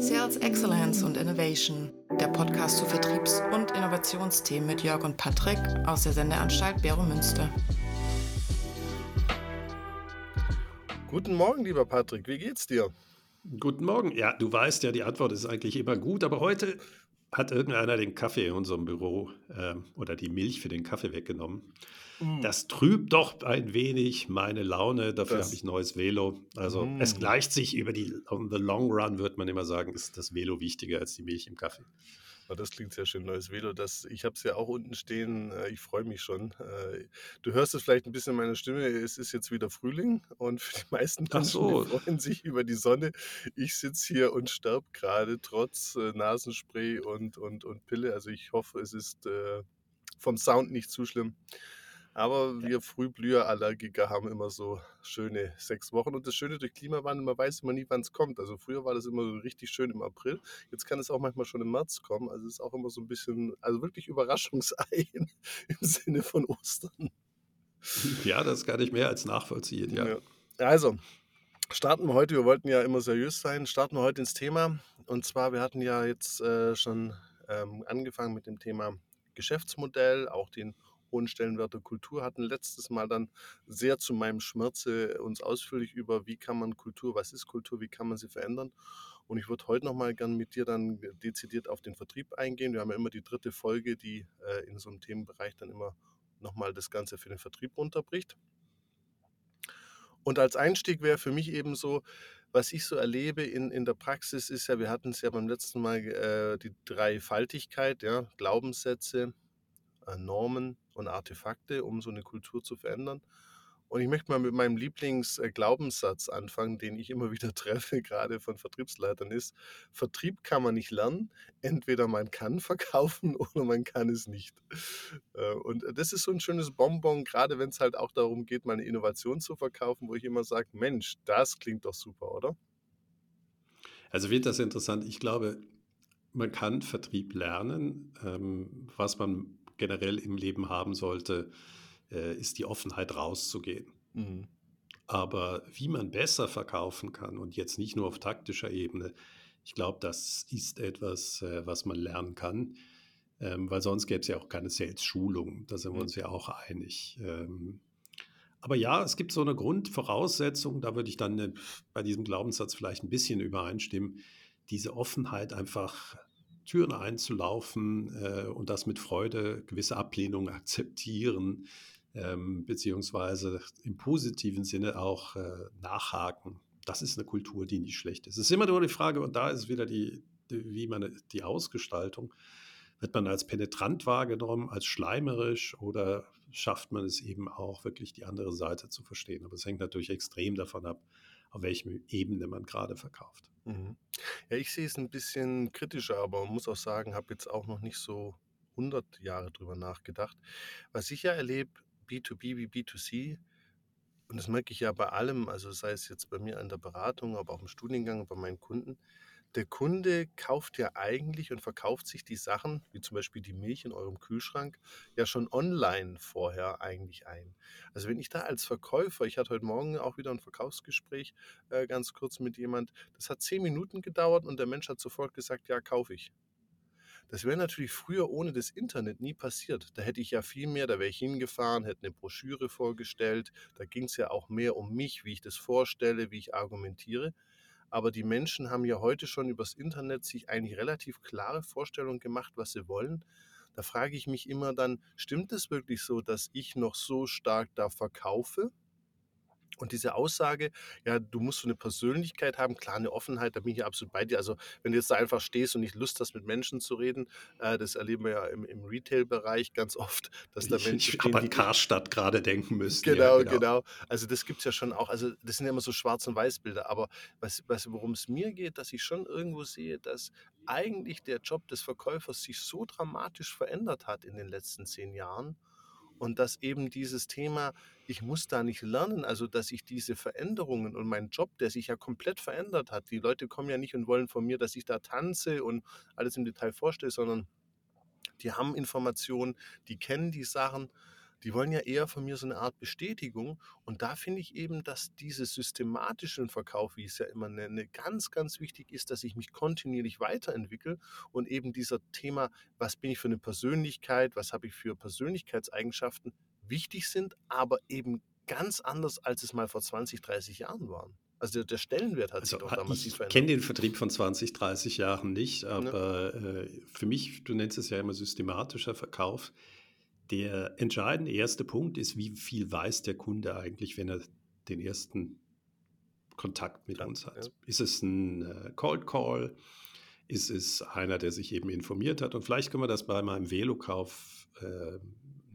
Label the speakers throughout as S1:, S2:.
S1: Sales Excellence und Innovation, der Podcast zu Vertriebs- und Innovationsthemen mit Jörg und Patrick aus der Sendeanstalt Bero Münster.
S2: Guten Morgen, lieber Patrick, wie geht's dir?
S3: Guten Morgen. Ja, du weißt ja, die Antwort ist eigentlich immer gut, aber heute hat irgendeiner den Kaffee in unserem Büro äh, oder die Milch für den Kaffee weggenommen. Mm. Das trübt doch ein wenig meine Laune. Dafür habe ich neues Velo. Also mm. es gleicht sich über die on the long run, würde man immer sagen, ist das Velo wichtiger als die Milch im Kaffee.
S2: Oh, das klingt sehr schön, neues Velo. Das, ich habe es ja auch unten stehen. Äh, ich freue mich schon. Äh, du hörst es vielleicht ein bisschen in meiner Stimme. Es ist jetzt wieder Frühling und für die meisten Menschen so. freuen sich über die Sonne. Ich sitze hier und sterbe gerade trotz äh, Nasenspray und, und, und Pille. Also ich hoffe, es ist vom Sound nicht zu schlimm. Aber wir Frühblüherallergiker haben immer so schöne sechs Wochen. Und das Schöne durch Klimawandel, man weiß immer nie, wann es kommt. Also früher war das immer so richtig schön im April. Jetzt kann es auch manchmal schon im März kommen. Also es ist auch immer so ein bisschen, also wirklich Überraschungsei im Sinne von Ostern.
S3: Ja, das kann ich mehr als nachvollziehen, ja. ja.
S2: Also, starten wir heute, wir wollten ja immer seriös sein, starten wir heute ins Thema. Und zwar, wir hatten ja jetzt äh, schon ähm, angefangen mit dem Thema Geschäftsmodell, auch den hohen Stellenwert der Kultur hatten letztes Mal dann sehr zu meinem Schmerze uns ausführlich über, wie kann man Kultur, was ist Kultur, wie kann man sie verändern. Und ich würde heute nochmal gern mit dir dann dezidiert auf den Vertrieb eingehen. Wir haben ja immer die dritte Folge, die äh, in so einem Themenbereich dann immer nochmal das Ganze für den Vertrieb runterbricht. Und als Einstieg wäre für mich eben so, was ich so erlebe in, in der Praxis ist ja, wir hatten es ja beim letzten Mal äh, die Dreifaltigkeit, ja, Glaubenssätze, äh, Normen und Artefakte, um so eine Kultur zu verändern. Und ich möchte mal mit meinem Lieblingsglaubenssatz anfangen, den ich immer wieder treffe, gerade von Vertriebsleitern, ist, Vertrieb kann man nicht lernen. Entweder man kann verkaufen oder man kann es nicht. Äh, und das ist so ein schönes Bonbon, gerade wenn es halt auch darum geht, mal eine Innovation zu verkaufen, wo ich immer sage, Mensch, das klingt doch super, oder?
S3: Also wird das interessant. Ich glaube, man kann Vertrieb lernen. Ähm, was man generell im Leben haben sollte, äh, ist die Offenheit rauszugehen. Mhm. Aber wie man besser verkaufen kann und jetzt nicht nur auf taktischer Ebene, ich glaube, das ist etwas, äh, was man lernen kann, ähm, weil sonst gäbe es ja auch keine Sales-Schulung. Da sind wir mhm. uns ja auch einig. Ähm, aber ja, es gibt so eine Grundvoraussetzung, da würde ich dann äh, bei diesem Glaubenssatz vielleicht ein bisschen übereinstimmen, diese Offenheit einfach Türen einzulaufen äh, und das mit Freude, gewisse Ablehnung akzeptieren, ähm, beziehungsweise im positiven Sinne auch äh, nachhaken. Das ist eine Kultur, die nicht schlecht ist. Es ist immer nur die Frage, und da ist wieder die, die, wie man die Ausgestaltung. Wird man als penetrant wahrgenommen, als schleimerisch oder schafft man es eben auch wirklich die andere Seite zu verstehen? Aber es hängt natürlich extrem davon ab, auf welcher Ebene man gerade verkauft.
S2: Mhm. Ja, ich sehe es ein bisschen kritischer, aber muss auch sagen, habe jetzt auch noch nicht so 100 Jahre drüber nachgedacht. Was ich ja erlebe, B2B wie B2C, und das merke ich ja bei allem, also sei es jetzt bei mir an der Beratung, aber auch im Studiengang, bei meinen Kunden, der Kunde kauft ja eigentlich und verkauft sich die Sachen, wie zum Beispiel die Milch in eurem Kühlschrank, ja schon online vorher eigentlich ein. Also wenn ich da als Verkäufer, ich hatte heute Morgen auch wieder ein Verkaufsgespräch äh, ganz kurz mit jemand, das hat zehn Minuten gedauert und der Mensch hat sofort gesagt, ja, kaufe ich. Das wäre natürlich früher ohne das Internet nie passiert. Da hätte ich ja viel mehr, da wäre ich hingefahren, hätte eine Broschüre vorgestellt. Da ging es ja auch mehr um mich, wie ich das vorstelle, wie ich argumentiere. Aber die Menschen haben ja heute schon übers Internet sich eigentlich relativ klare Vorstellungen gemacht, was sie wollen. Da frage ich mich immer dann, stimmt es wirklich so, dass ich noch so stark da verkaufe? Und diese Aussage, ja, du musst so eine Persönlichkeit haben, klar, eine Offenheit, da bin ich ja absolut bei dir. Also, wenn du jetzt da einfach stehst und nicht Lust hast, mit Menschen zu reden, äh, das erleben wir ja im, im Retail-Bereich ganz oft, dass da Menschen.
S3: Ich habe an Karstadt gerade denken müssen.
S2: Genau, ja, genau, genau. Also, das gibt es ja schon auch. Also, das sind ja immer so Schwarz- und Weiß-Bilder. Aber was, was, worum es mir geht, dass ich schon irgendwo sehe, dass eigentlich der Job des Verkäufers sich so dramatisch verändert hat in den letzten zehn Jahren und dass eben dieses Thema, ich muss da nicht lernen, also dass ich diese Veränderungen und meinen Job, der sich ja komplett verändert hat, die Leute kommen ja nicht und wollen von mir, dass ich da tanze und alles im Detail vorstelle, sondern die haben Informationen, die kennen die Sachen. Die wollen ja eher von mir so eine Art Bestätigung. Und da finde ich eben, dass dieses systematische Verkauf, wie ich es ja immer nenne, ganz, ganz wichtig ist, dass ich mich kontinuierlich weiterentwickle und eben dieser Thema, was bin ich für eine Persönlichkeit, was habe ich für Persönlichkeitseigenschaften, wichtig sind, aber eben ganz anders, als es mal vor 20, 30 Jahren waren. Also der Stellenwert hat also, sich doch da massiv
S3: verändert. Ich kenne den Vertrieb von 20, 30 Jahren nicht, aber ja. äh, für mich, du nennst es ja immer systematischer Verkauf, der entscheidende erste Punkt ist, wie viel weiß der Kunde eigentlich, wenn er den ersten Kontakt mit ja, uns hat. Ja. Ist es ein äh, Cold Call? Ist es einer, der sich eben informiert hat? Und vielleicht können wir das bei meinem Velokauf äh,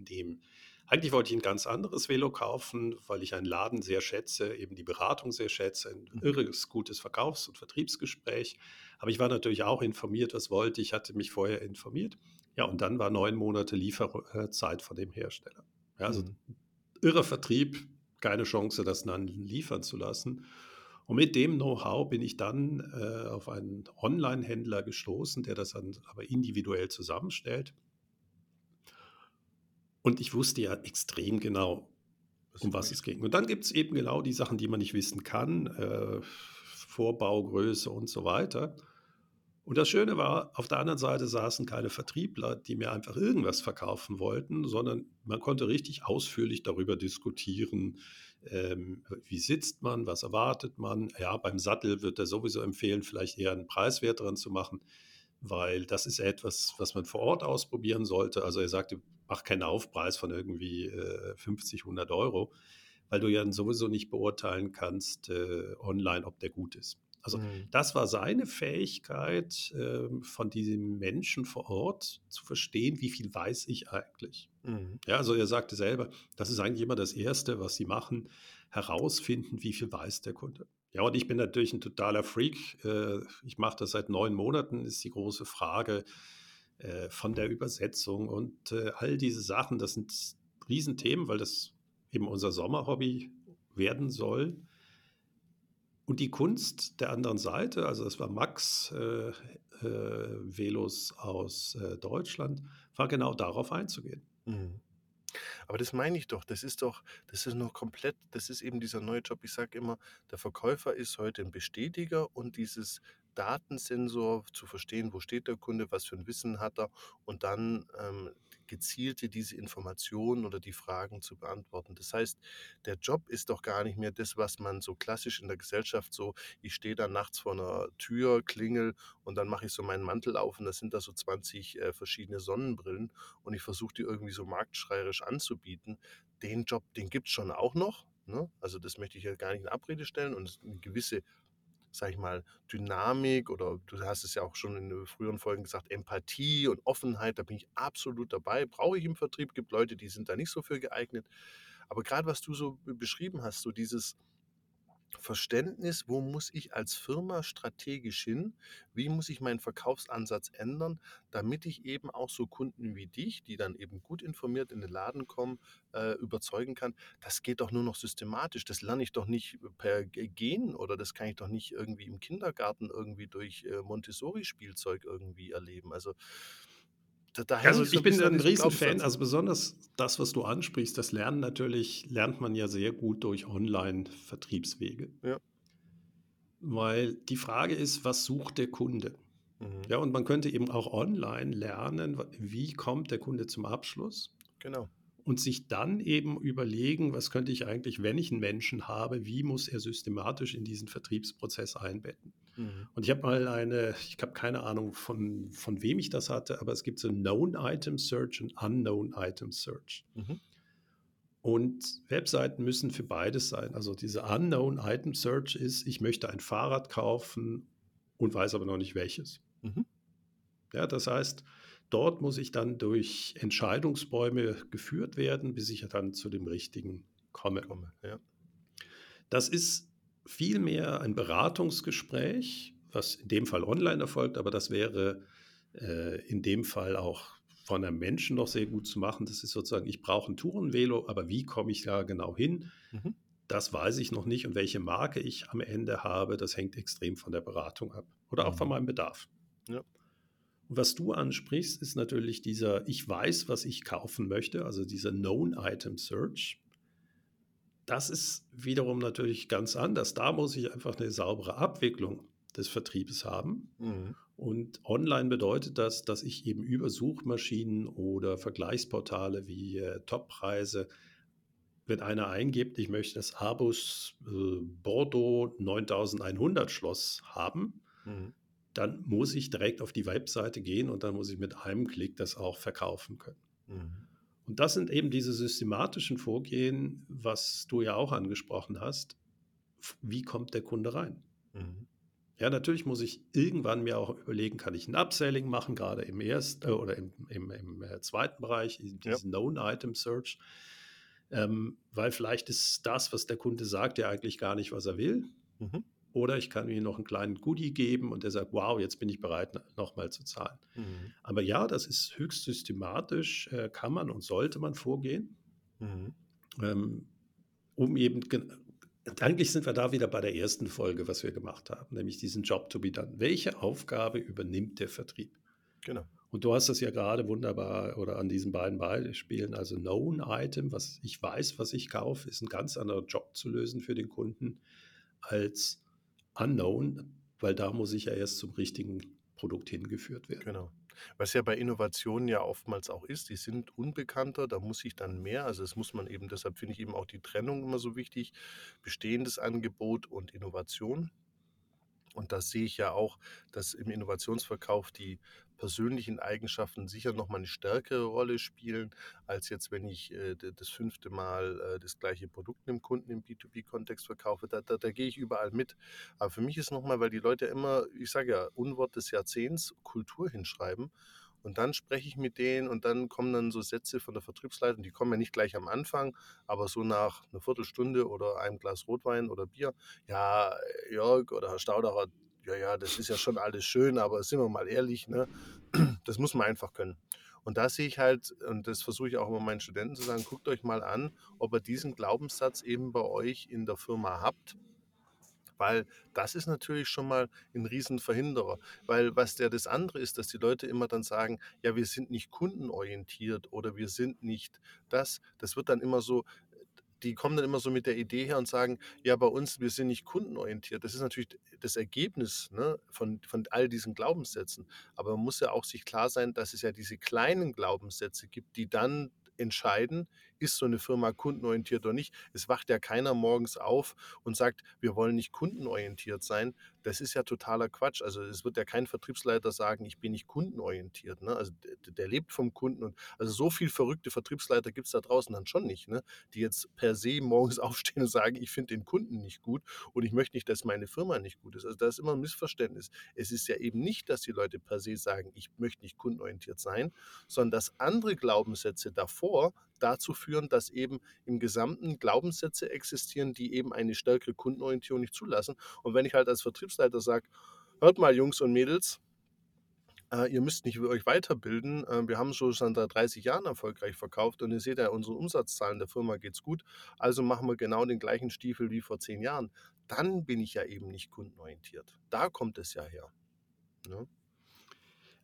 S3: nehmen. Eigentlich wollte ich ein ganz anderes Velo kaufen, weil ich einen Laden sehr schätze, eben die Beratung sehr schätze, ein mhm. irres gutes Verkaufs- und Vertriebsgespräch. Aber ich war natürlich auch informiert, was wollte ich, hatte mich vorher informiert. Ja, und dann war neun Monate Lieferzeit von dem Hersteller. Ja, also mhm. irrer Vertrieb, keine Chance, das dann liefern zu lassen. Und mit dem Know-how bin ich dann äh, auf einen Online-Händler gestoßen, der das dann aber individuell zusammenstellt. Und ich wusste ja extrem genau, um was es ging. Und dann gibt es eben genau die Sachen, die man nicht wissen kann, äh, Vorbaugröße und so weiter. Und das Schöne war, auf der anderen Seite saßen keine Vertriebler, die mir einfach irgendwas verkaufen wollten, sondern man konnte richtig ausführlich darüber diskutieren, ähm, wie sitzt man, was erwartet man. Ja, beim Sattel wird er sowieso empfehlen, vielleicht eher einen preiswerteren zu machen, weil das ist etwas, was man vor Ort ausprobieren sollte. Also er sagte, mach keinen Aufpreis von irgendwie äh, 50, 100 Euro, weil du ja sowieso nicht beurteilen kannst äh, online, ob der gut ist. Also mhm. das war seine Fähigkeit, äh, von diesem Menschen vor Ort zu verstehen, wie viel weiß ich eigentlich. Mhm. Ja, also er sagte selber, das ist eigentlich immer das Erste, was sie machen, herausfinden, wie viel weiß der Kunde. Ja, und ich bin natürlich ein totaler Freak. Äh, ich mache das seit neun Monaten, ist die große Frage äh, von der Übersetzung und äh, all diese Sachen. Das sind Riesenthemen, weil das eben unser Sommerhobby werden soll. Und die Kunst der anderen Seite, also das war Max äh, äh, Velos aus äh, Deutschland, war genau darauf einzugehen. Mhm.
S2: Aber das meine ich doch, das ist doch, das ist noch komplett, das ist eben dieser neue Job. Ich sage immer, der Verkäufer ist heute ein Bestätiger und dieses Datensensor zu verstehen, wo steht der Kunde, was für ein Wissen hat er und dann ähm, gezielte diese Informationen oder die Fragen zu beantworten. Das heißt, der Job ist doch gar nicht mehr das, was man so klassisch in der Gesellschaft so, ich stehe da nachts vor einer Tür, klingel und dann mache ich so meinen Mantel auf und da sind da so 20 äh, verschiedene Sonnenbrillen und ich versuche die irgendwie so marktschreierisch anzubieten. Den Job, den gibt es schon auch noch. Ne? Also das möchte ich ja gar nicht in Abrede stellen und eine gewisse sag ich mal, Dynamik oder du hast es ja auch schon in früheren Folgen gesagt, Empathie und Offenheit, da bin ich absolut dabei. Brauche ich im Vertrieb, gibt Leute, die sind da nicht so für geeignet. Aber gerade was du so beschrieben hast, so dieses, Verständnis, wo muss ich als Firma strategisch hin, wie muss ich meinen Verkaufsansatz ändern, damit ich eben auch so Kunden wie dich, die dann eben gut informiert in den Laden kommen, äh, überzeugen kann. Das geht doch nur noch systematisch. Das lerne ich doch nicht per Gen oder das kann ich doch nicht irgendwie im Kindergarten irgendwie durch äh, Montessori-Spielzeug irgendwie erleben. Also
S3: da also ich bin ein Riesenfan, also besonders das, was du ansprichst, das Lernen natürlich, lernt man ja sehr gut durch Online-Vertriebswege. Ja. Weil die Frage ist, was sucht der Kunde? Mhm. Ja, und man könnte eben auch online lernen, wie kommt der Kunde zum Abschluss?
S2: Genau.
S3: Und sich dann eben überlegen, was könnte ich eigentlich, wenn ich einen Menschen habe, wie muss er systematisch in diesen Vertriebsprozess einbetten? Mhm. Und ich habe mal eine, ich habe keine Ahnung von, von wem ich das hatte, aber es gibt so Known Item Search und Unknown Item Search. Mhm. Und Webseiten müssen für beides sein. Also diese Unknown Item Search ist, ich möchte ein Fahrrad kaufen und weiß aber noch nicht welches. Mhm. Ja, das heißt, dort muss ich dann durch Entscheidungsbäume geführt werden, bis ich dann zu dem richtigen komme. komme ja. Das ist vielmehr ein Beratungsgespräch, was in dem Fall online erfolgt, aber das wäre äh, in dem Fall auch von einem Menschen noch sehr gut zu machen. Das ist sozusagen, ich brauche ein Tourenvelo, aber wie komme ich da genau hin? Mhm. Das weiß ich noch nicht und welche Marke ich am Ende habe, das hängt extrem von der Beratung ab oder auch mhm. von meinem Bedarf. Ja. Und was du ansprichst, ist natürlich dieser, ich weiß, was ich kaufen möchte, also dieser Known Item Search. Das ist wiederum natürlich ganz anders. Da muss ich einfach eine saubere Abwicklung des Vertriebes haben. Mhm. Und online bedeutet das, dass ich eben über Suchmaschinen oder Vergleichsportale wie äh, Toppreise, wenn einer eingibt, ich möchte das Abus äh, Bordeaux 9100 Schloss haben, mhm. dann muss ich direkt auf die Webseite gehen und dann muss ich mit einem Klick das auch verkaufen können. Mhm. Und das sind eben diese systematischen Vorgehen, was du ja auch angesprochen hast. Wie kommt der Kunde rein? Mhm. Ja, natürlich muss ich irgendwann mir auch überlegen, kann ich ein Upselling machen, gerade im ersten äh, oder im, im, im äh, zweiten Bereich, diesen ja. Known-Item-Search. Ähm, weil vielleicht ist das, was der Kunde sagt, ja eigentlich gar nicht, was er will. Mhm. Oder ich kann ihm noch einen kleinen Goodie geben und er sagt, wow, jetzt bin ich bereit, nochmal zu zahlen. Mhm. Aber ja, das ist höchst systematisch, äh, kann man und sollte man vorgehen, mhm. ähm, um eben eigentlich sind wir da wieder bei der ersten Folge, was wir gemacht haben, nämlich diesen Job to be done. Welche Aufgabe übernimmt der Vertrieb?
S2: Genau.
S3: Und du hast das ja gerade wunderbar oder an diesen beiden Beispielen, also Known Item, was ich weiß, was ich kaufe, ist ein ganz anderer Job zu lösen für den Kunden als Unknown, weil da muss ich ja erst zum richtigen Produkt hingeführt werden.
S2: Genau. Was ja bei Innovationen ja oftmals auch ist, die sind unbekannter, da muss ich dann mehr, also das muss man eben, deshalb finde ich eben auch die Trennung immer so wichtig, bestehendes Angebot und Innovation. Und da sehe ich ja auch, dass im Innovationsverkauf die persönlichen Eigenschaften sicher nochmal eine stärkere Rolle spielen, als jetzt, wenn ich äh, das fünfte Mal äh, das gleiche Produkt einem Kunden im B2B-Kontext verkaufe. Da, da, da gehe ich überall mit. Aber für mich ist nochmal, weil die Leute immer, ich sage ja, Unwort des Jahrzehnts, Kultur hinschreiben. Und dann spreche ich mit denen und dann kommen dann so Sätze von der Vertriebsleitung, die kommen ja nicht gleich am Anfang, aber so nach einer Viertelstunde oder einem Glas Rotwein oder Bier. Ja, Jörg oder Herr Staudacher, ja, ja, das ist ja schon alles schön, aber sind wir mal ehrlich, ne? das muss man einfach können. Und da sehe ich halt, und das versuche ich auch immer meinen Studenten zu sagen, guckt euch mal an, ob ihr diesen Glaubenssatz eben bei euch in der Firma habt. Weil das ist natürlich schon mal ein Riesenverhinderer. Weil was der das andere ist, dass die Leute immer dann sagen, ja, wir sind nicht kundenorientiert oder wir sind nicht das. Das wird dann immer so, die kommen dann immer so mit der Idee her und sagen, ja, bei uns, wir sind nicht kundenorientiert. Das ist natürlich das Ergebnis ne, von, von all diesen Glaubenssätzen. Aber man muss ja auch sich klar sein, dass es ja diese kleinen Glaubenssätze gibt, die dann entscheiden, ist so eine Firma kundenorientiert oder nicht. Es wacht ja keiner morgens auf und sagt, wir wollen nicht kundenorientiert sein. Das ist ja totaler Quatsch. Also es wird ja kein Vertriebsleiter sagen, ich bin nicht kundenorientiert. Ne? Also der, der, lebt vom Kunden und also so viel verrückte Vertriebsleiter gibt es da draußen dann schon nicht, ne? die jetzt per se morgens aufstehen und sagen, ich finde den Kunden nicht gut und ich möchte nicht, dass meine Firma nicht gut ist. Also da ist immer ein Missverständnis. Es ist ja eben nicht, dass die Leute per se sagen, ich möchte nicht kundenorientiert sein, sondern dass andere Glaubenssätze davor dazu führen, dass eben im Gesamten Glaubenssätze existieren, die eben eine stärkere Kundenorientierung nicht zulassen. Und wenn ich halt als Vertriebsleiter sage, hört mal Jungs und Mädels, äh, ihr müsst nicht euch weiterbilden. Äh, wir haben schon seit 30 Jahren erfolgreich verkauft und ihr seht ja, unsere Umsatzzahlen der Firma geht es gut. Also machen wir genau den gleichen Stiefel wie vor zehn Jahren. Dann bin ich ja eben nicht kundenorientiert. Da kommt es ja her. Ne?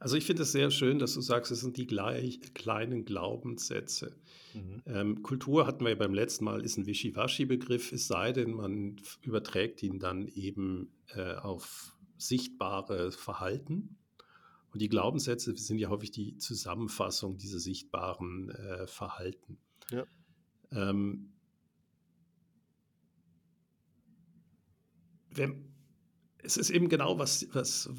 S3: Also ich finde es sehr schön, dass du sagst, es sind die gleich, kleinen Glaubenssätze. Mhm. Ähm, Kultur hatten wir ja beim letzten Mal, ist ein Wischiwaschi-Begriff, es sei denn, man überträgt ihn dann eben äh, auf sichtbare Verhalten. Und die Glaubenssätze sind ja häufig die Zusammenfassung dieser sichtbaren äh, Verhalten. Ja. Ähm, wenn, es ist eben genau was, was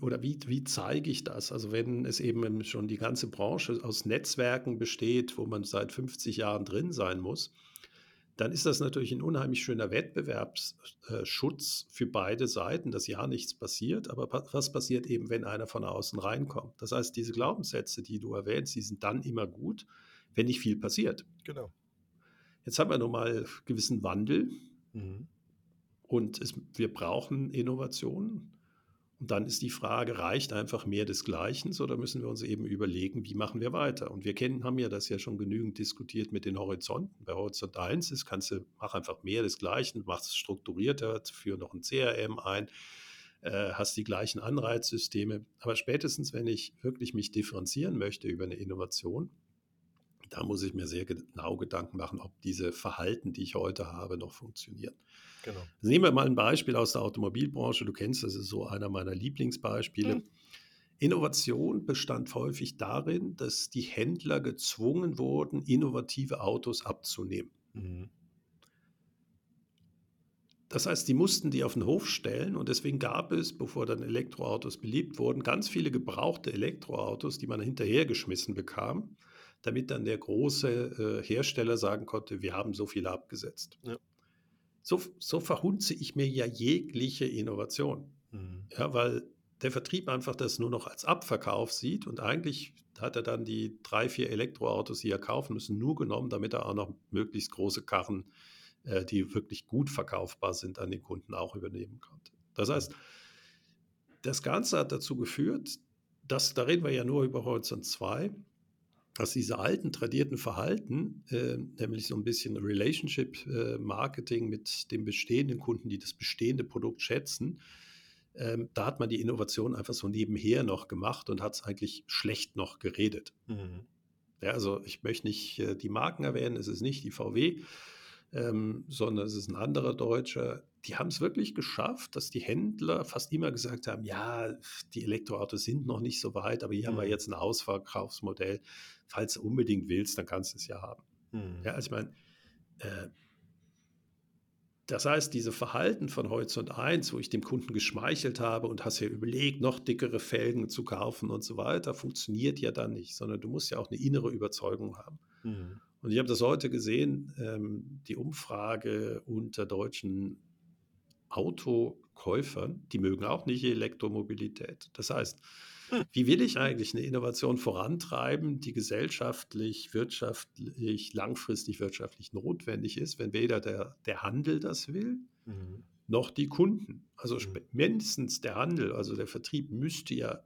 S3: oder wie, wie zeige ich das? Also wenn es eben schon die ganze Branche aus Netzwerken besteht, wo man seit 50 Jahren drin sein muss, dann ist das natürlich ein unheimlich schöner Wettbewerbsschutz für beide Seiten, dass ja nichts passiert. Aber was passiert eben, wenn einer von außen reinkommt? Das heißt, diese Glaubenssätze, die du erwähnst, die sind dann immer gut, wenn nicht viel passiert.
S2: Genau.
S3: Jetzt haben wir nun mal gewissen Wandel. Mhm. Und es, wir brauchen Innovationen. Und dann ist die Frage, reicht einfach mehr des Gleichen oder müssen wir uns eben überlegen, wie machen wir weiter? Und wir kennen, haben ja das ja schon genügend diskutiert mit den Horizonten. Bei Horizont 1 ist, kannst du, mach einfach mehr des Gleichen, mach es strukturierter, führe noch ein CRM ein, äh, hast die gleichen Anreizsysteme. Aber spätestens, wenn ich wirklich mich differenzieren möchte über eine Innovation, da muss ich mir sehr genau Gedanken machen, ob diese Verhalten, die ich heute habe, noch funktionieren. Genau. nehmen wir mal ein Beispiel aus der Automobilbranche. Du kennst, das ist so einer meiner Lieblingsbeispiele. Mhm. Innovation bestand häufig darin, dass die Händler gezwungen wurden, innovative Autos abzunehmen. Mhm. Das heißt, die mussten die auf den Hof stellen und deswegen gab es, bevor dann Elektroautos beliebt wurden, ganz viele gebrauchte Elektroautos, die man hinterhergeschmissen bekam, damit dann der große äh, Hersteller sagen konnte, wir haben so viele abgesetzt. Ja. So, so verhunze ich mir ja jegliche Innovation. Mhm. Ja, weil der Vertrieb einfach das nur noch als Abverkauf sieht und eigentlich hat er dann die drei, vier Elektroautos, die er kaufen müssen, nur genommen, damit er auch noch möglichst große Karren äh, die wirklich gut verkaufbar sind, an den Kunden auch übernehmen konnte. Das mhm. heißt, das Ganze hat dazu geführt, dass, da reden wir ja nur über Horizont 2, dass diese alten tradierten Verhalten, äh, nämlich so ein bisschen Relationship-Marketing äh, mit den bestehenden Kunden, die das bestehende Produkt schätzen, ähm, da hat man die Innovation einfach so nebenher noch gemacht und hat es eigentlich schlecht noch geredet. Mhm. Ja, also ich möchte nicht äh, die Marken erwähnen, es ist nicht die VW, ähm, sondern es ist ein anderer Deutscher. Die haben es wirklich geschafft, dass die Händler fast immer gesagt haben, ja, die Elektroautos sind noch nicht so weit, aber hier mhm. haben wir mhm. jetzt ein Ausverkaufsmodell. Falls du unbedingt willst, dann kannst du es ja haben. Mhm. Ja, also ich meine, äh, das heißt, diese Verhalten von Horizont 1, wo ich dem Kunden geschmeichelt habe und hast ja überlegt, noch dickere Felgen zu kaufen und so weiter, funktioniert ja dann nicht, sondern du musst ja auch eine innere Überzeugung haben. Mhm. Und ich habe das heute gesehen, ähm, die Umfrage unter deutschen Autokäufern, die mögen auch nicht Elektromobilität. Das heißt, hm. wie will ich eigentlich eine Innovation vorantreiben, die gesellschaftlich, wirtschaftlich, langfristig wirtschaftlich notwendig ist, wenn weder der, der Handel das will, mhm. noch die Kunden. Also mhm. mindestens der Handel, also der Vertrieb müsste ja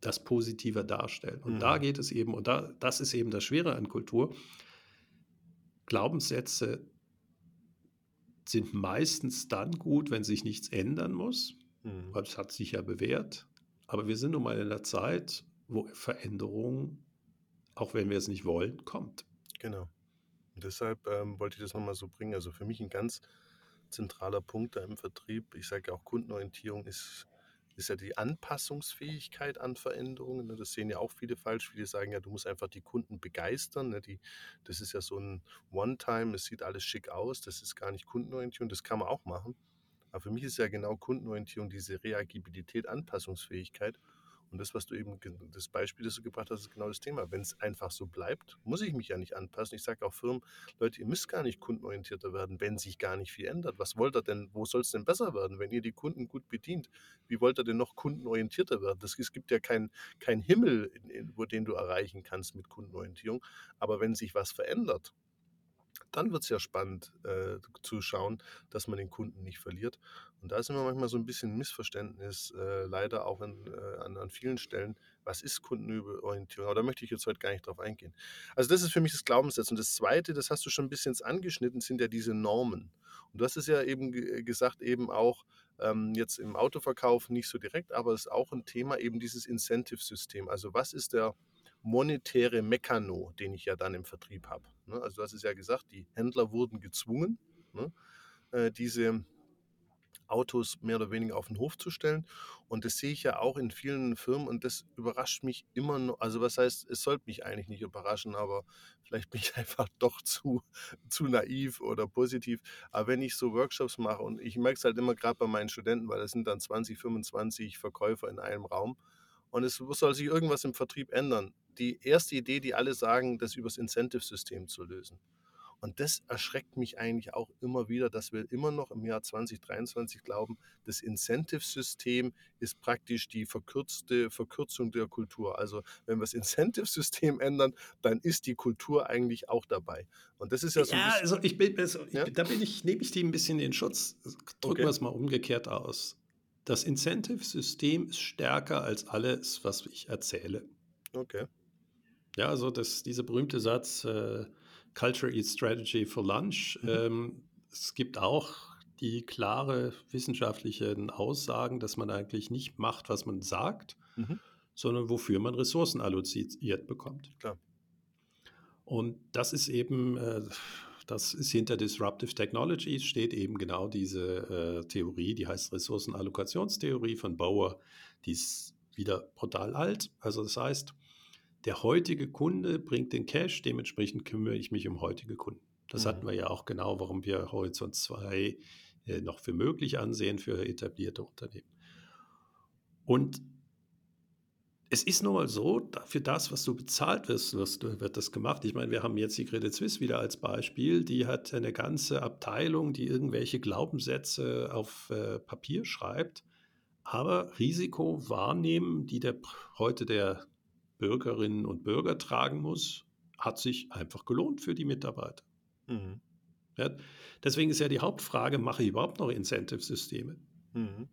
S3: das positiver darstellen. Und mhm. da geht es eben, und da, das ist eben das Schwere an Kultur. Glaubenssätze sind meistens dann gut, wenn sich nichts ändern muss, mhm. weil es hat sich ja bewährt. Aber wir sind nun mal in einer Zeit, wo Veränderung, auch wenn wir es nicht wollen, kommt.
S2: Genau. Und deshalb ähm, wollte ich das nochmal so bringen. Also für mich ein ganz zentraler Punkt da im Vertrieb, ich sage ja auch Kundenorientierung ist ist ja die Anpassungsfähigkeit an Veränderungen. Ne? Das sehen ja auch viele falsch. Viele sagen ja, du musst einfach die Kunden begeistern. Ne? Das ist ja so ein One-Time, es sieht alles schick aus. Das ist gar nicht Kundenorientierung, das kann man auch machen. Aber für mich ist ja genau Kundenorientierung diese Reagibilität, Anpassungsfähigkeit. Und das, was du eben, das Beispiel, das du gebracht hast, ist genau das Thema. Wenn es einfach so bleibt, muss ich mich ja nicht anpassen. Ich sage auch Firmen, Leute, ihr müsst gar nicht kundenorientierter werden, wenn sich gar nicht viel ändert. Was wollt ihr denn, wo soll es denn besser werden, wenn ihr die Kunden gut bedient? Wie wollt ihr denn noch kundenorientierter werden? Das, es gibt ja keinen kein Himmel, wo den du erreichen kannst mit Kundenorientierung. Aber wenn sich was verändert, dann wird es ja spannend äh, zu schauen, dass man den Kunden nicht verliert. Und da ist immer manchmal so ein bisschen Missverständnis, äh, leider auch in, äh, an, an vielen Stellen. Was ist Kundenorientierung? Aber da möchte ich jetzt heute gar nicht drauf eingehen. Also das ist für mich das Glaubenssatz. Und das Zweite, das hast du schon ein bisschen angeschnitten, sind ja diese Normen. Und du hast es ja eben gesagt, eben auch ähm, jetzt im Autoverkauf nicht so direkt, aber es ist auch ein Thema, eben dieses Incentive-System. Also was ist der monetäre Mekano, den ich ja dann im Vertrieb habe. Ne? Also du hast es ja gesagt, die Händler wurden gezwungen, ne, äh, diese Autos mehr oder weniger auf den Hof zu stellen. Und das sehe ich ja auch in vielen Firmen und das überrascht mich immer noch. Also was heißt, es sollte mich eigentlich nicht überraschen, aber vielleicht bin ich einfach doch zu, zu naiv oder positiv. Aber wenn ich so Workshops mache und ich merke es halt immer gerade bei meinen Studenten, weil das sind dann 20, 25 Verkäufer in einem Raum und es soll sich irgendwas im Vertrieb ändern die erste Idee, die alle sagen, das übers Incentive-System zu lösen. Und das erschreckt mich eigentlich auch immer wieder, dass wir immer noch im Jahr 2023 glauben, das Incentive-System ist praktisch die verkürzte Verkürzung der Kultur. Also wenn wir das Incentive-System ändern, dann ist die Kultur eigentlich auch dabei. Und das ist ja so.
S3: Ja, also ich bin, also ich, ja? da bin ich, nehme ich die ein bisschen in Schutz. Drücken okay. wir es mal umgekehrt aus. Das Incentive-System ist stärker als alles, was ich erzähle.
S2: Okay.
S3: Ja, also das, dieser berühmte Satz, äh, Culture Eats Strategy for Lunch. Mhm. Ähm, es gibt auch die klare wissenschaftlichen Aussagen, dass man eigentlich nicht macht, was man sagt, mhm. sondern wofür man Ressourcen alloziert bekommt.
S2: Klar.
S3: Und das ist eben, äh, das ist hinter Disruptive Technologies steht eben genau diese äh, Theorie, die heißt Ressourcenallokationstheorie von Bauer. Die ist wieder brutal alt. Also das heißt, der heutige Kunde bringt den Cash, dementsprechend kümmere ich mich um heutige Kunden. Das mhm. hatten wir ja auch genau, warum wir Horizont 2 äh, noch für möglich ansehen für etablierte Unternehmen. Und es ist nun mal so, für das, was du bezahlt wirst, wird das gemacht. Ich meine, wir haben jetzt die Credit Suisse wieder als Beispiel. Die hat eine ganze Abteilung, die irgendwelche Glaubenssätze auf äh, Papier schreibt. Aber Risiko wahrnehmen, die der, heute der Bürgerinnen und Bürger tragen muss, hat sich einfach gelohnt für die Mitarbeiter. Mhm. Ja, deswegen ist ja die Hauptfrage, mache ich überhaupt noch Incentive-Systeme? Mhm.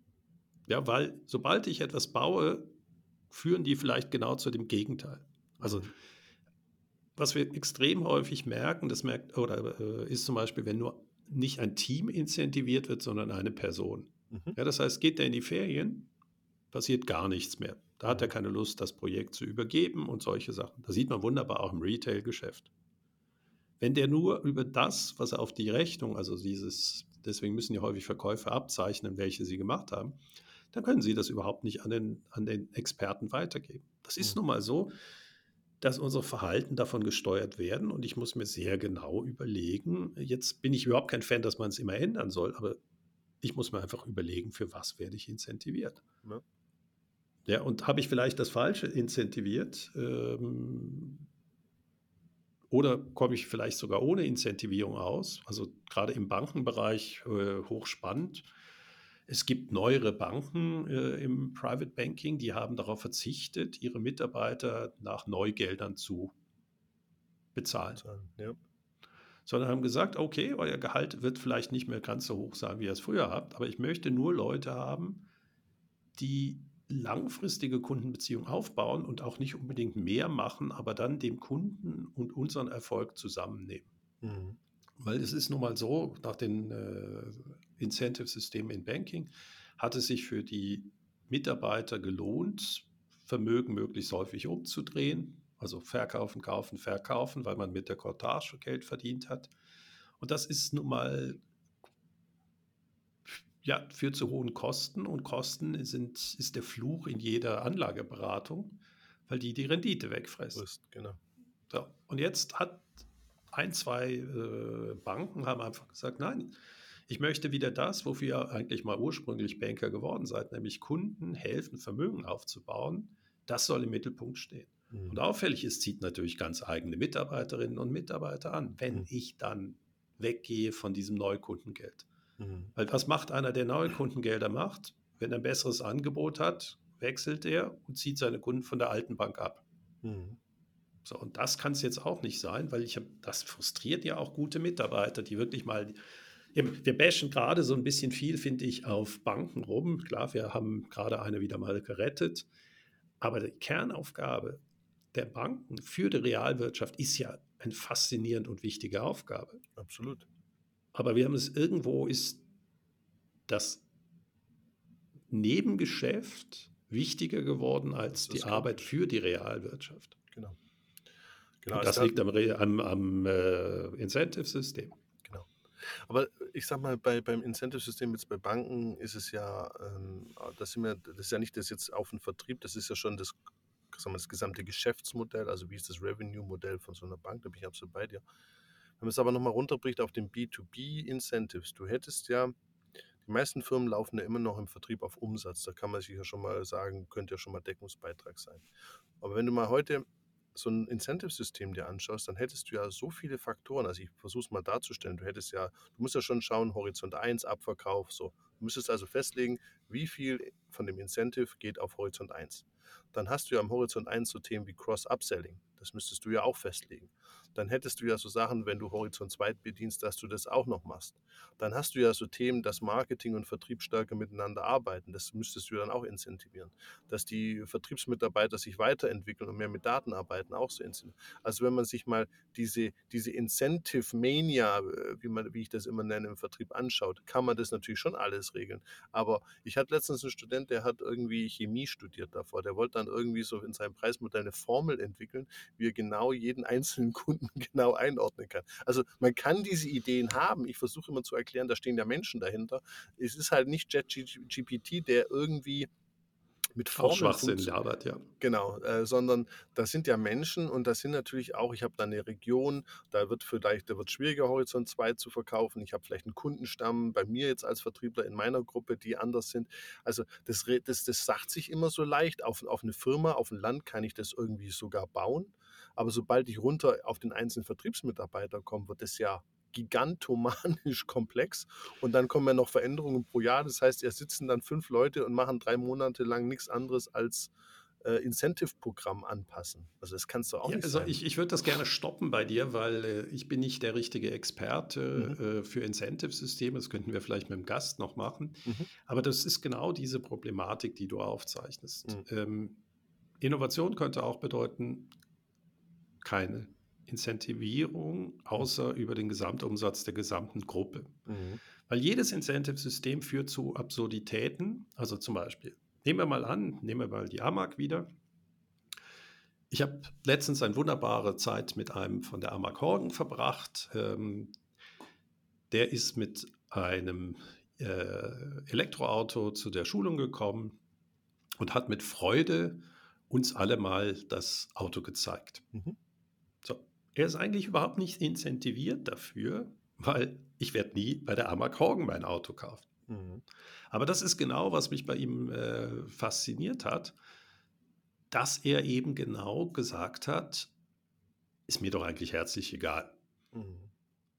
S3: Ja, weil sobald ich etwas baue, führen die vielleicht genau zu dem Gegenteil. Also was wir extrem häufig merken, das merkt, oder äh, ist zum Beispiel, wenn nur nicht ein Team incentiviert wird, sondern eine Person. Mhm. Ja, das heißt, geht der in die Ferien, passiert gar nichts mehr. Da hat er keine Lust, das Projekt zu übergeben und solche Sachen. Das sieht man wunderbar auch im Retail-Geschäft. Wenn der nur über das, was er auf die Rechnung, also dieses, deswegen müssen ja häufig Verkäufer abzeichnen, welche sie gemacht haben, dann können sie das überhaupt nicht an den, an den Experten weitergeben. Das ist mhm. nun mal so, dass unsere Verhalten davon gesteuert werden und ich muss mir sehr genau überlegen, jetzt bin ich überhaupt kein Fan, dass man es immer ändern soll, aber ich muss mir einfach überlegen, für was werde ich incentiviert. Ja. Ja, und habe ich vielleicht das Falsche incentiviert? Ähm, oder komme ich vielleicht sogar ohne Incentivierung aus? Also gerade im Bankenbereich äh, hochspannend. Es gibt neuere Banken äh, im Private Banking, die haben darauf verzichtet, ihre Mitarbeiter nach Neugeldern zu bezahlen. Ja. Sondern haben gesagt, okay, euer Gehalt wird vielleicht nicht mehr ganz so hoch sein, wie ihr es früher habt, aber ich möchte nur Leute haben, die langfristige Kundenbeziehung aufbauen und auch nicht unbedingt mehr machen, aber dann dem Kunden und unseren Erfolg zusammennehmen. Mhm. Weil es ist nun mal so, nach den äh, Incentive-Systemen in Banking hat es sich für die Mitarbeiter gelohnt, Vermögen möglichst häufig umzudrehen, also verkaufen, kaufen, verkaufen, weil man mit der Cortage Geld verdient hat. Und das ist nun mal ja, führt zu hohen Kosten und Kosten sind, ist der Fluch in jeder Anlageberatung, weil die die Rendite wegfressen.
S2: Genau.
S3: So, und jetzt hat ein, zwei äh, Banken haben einfach gesagt, nein, ich möchte wieder das, wofür ihr eigentlich mal ursprünglich Banker geworden seid, nämlich Kunden helfen, Vermögen aufzubauen. Das soll im Mittelpunkt stehen. Mhm. Und auffällig ist, zieht natürlich ganz eigene Mitarbeiterinnen und Mitarbeiter an, wenn mhm. ich dann weggehe von diesem Neukundengeld. Mhm. Weil was macht einer, der neue Kundengelder macht? Wenn er ein besseres Angebot hat, wechselt er und zieht seine Kunden von der alten Bank ab. Mhm. So, und das kann es jetzt auch nicht sein, weil ich habe, das frustriert ja auch gute Mitarbeiter, die wirklich mal, wir bashen gerade so ein bisschen viel, finde ich, auf Banken rum. Klar, wir haben gerade eine wieder mal gerettet, aber die Kernaufgabe der Banken für die Realwirtschaft ist ja eine faszinierend und wichtige Aufgabe.
S2: Absolut.
S3: Aber wir haben es irgendwo ist das Nebengeschäft wichtiger geworden als die Arbeit für die Realwirtschaft.
S2: Genau.
S3: genau das liegt am, am, am äh, Incentive-System.
S2: Genau. Aber ich sag mal, bei, beim Incentive-System jetzt bei Banken ist es ja, ähm, das, sind wir, das ist ja nicht das jetzt auf den Vertrieb, das ist ja schon das, sagen wir, das gesamte Geschäftsmodell, also wie ist das Revenue-Modell von so einer Bank, da bin ich absolut bei dir. Wenn man es aber nochmal runterbricht auf den B2B-Incentives, du hättest ja, die meisten Firmen laufen ja immer noch im Vertrieb auf Umsatz. Da kann man sich ja schon mal sagen, könnte ja schon mal Deckungsbeitrag sein. Aber wenn du mal heute so ein Incentive-System dir anschaust, dann hättest du ja so viele Faktoren. Also ich versuche es mal darzustellen. Du hättest ja, du musst ja schon schauen, Horizont 1, Abverkauf, so. Du müsstest also festlegen, wie viel von dem Incentive geht auf Horizont 1. Dann hast du ja am Horizont 1 so Themen wie Cross-Upselling. Das müsstest du ja auch festlegen. Dann hättest du ja so Sachen, wenn du Horizont 2 bedienst, dass du das auch noch machst. Dann hast du ja so Themen, dass Marketing und Vertrieb stärker miteinander arbeiten. Das müsstest du dann auch incentivieren. Dass die Vertriebsmitarbeiter sich weiterentwickeln und mehr mit Daten arbeiten, auch so incentivieren. Also wenn man sich mal diese, diese Incentive Mania, äh, wie, man, wie ich das immer nenne, im Vertrieb anschaut, kann man das natürlich schon alles regeln. Aber ich hatte letztens einen Student, der hat irgendwie Chemie studiert davor. Der wollte dann irgendwie so in seinem Preismodell eine Formel entwickeln, wie er genau jeden einzelnen Kunden genau einordnen kann. Also man kann diese Ideen haben. Ich versuche immer zu erklären, da stehen ja Menschen dahinter. Es ist halt nicht ChatGPT, der irgendwie mit Formeln
S3: Schwachsinn labert, ja.
S2: Genau, äh, sondern das sind ja Menschen und das sind natürlich auch, ich habe da eine Region, da wird vielleicht, da wird schwieriger, Horizont 2 zu verkaufen. Ich habe vielleicht einen Kundenstamm bei mir jetzt als Vertriebler in meiner Gruppe, die anders sind. Also das, das, das sagt sich immer so leicht. Auf, auf eine Firma, auf ein Land kann ich das irgendwie sogar bauen. Aber sobald ich runter auf den einzelnen Vertriebsmitarbeiter komme, wird es ja gigantomanisch komplex. Und dann kommen ja noch Veränderungen pro Jahr. Das heißt, er sitzen dann fünf Leute und machen drei Monate lang nichts anderes als äh, Incentive-Programm anpassen. Also das kannst du auch ja, nicht
S3: also sein. Ich, ich würde das gerne stoppen bei dir, weil äh, ich bin nicht der richtige Experte mhm. äh, für Incentive-Systeme. Das könnten wir vielleicht mit dem Gast noch machen. Mhm. Aber das ist genau diese Problematik, die du aufzeichnest. Mhm. Ähm, Innovation könnte auch bedeuten, keine Incentivierung, außer über den Gesamtumsatz der gesamten Gruppe. Mhm. Weil jedes Incentive-System führt zu Absurditäten. Also zum Beispiel, nehmen wir mal an, nehmen wir mal die AMAG wieder. Ich habe letztens eine wunderbare Zeit mit einem von der AMAG Horgen verbracht. Ähm, der ist mit einem äh, Elektroauto zu der Schulung gekommen und hat mit Freude uns alle mal das Auto gezeigt. Mhm. Er ist eigentlich überhaupt nicht incentiviert dafür, weil ich werde nie bei der Amag Horgen mein Auto kaufen. Mhm. Aber das ist genau, was mich bei ihm äh, fasziniert hat, dass er eben genau gesagt hat, ist mir doch eigentlich herzlich egal. Mhm.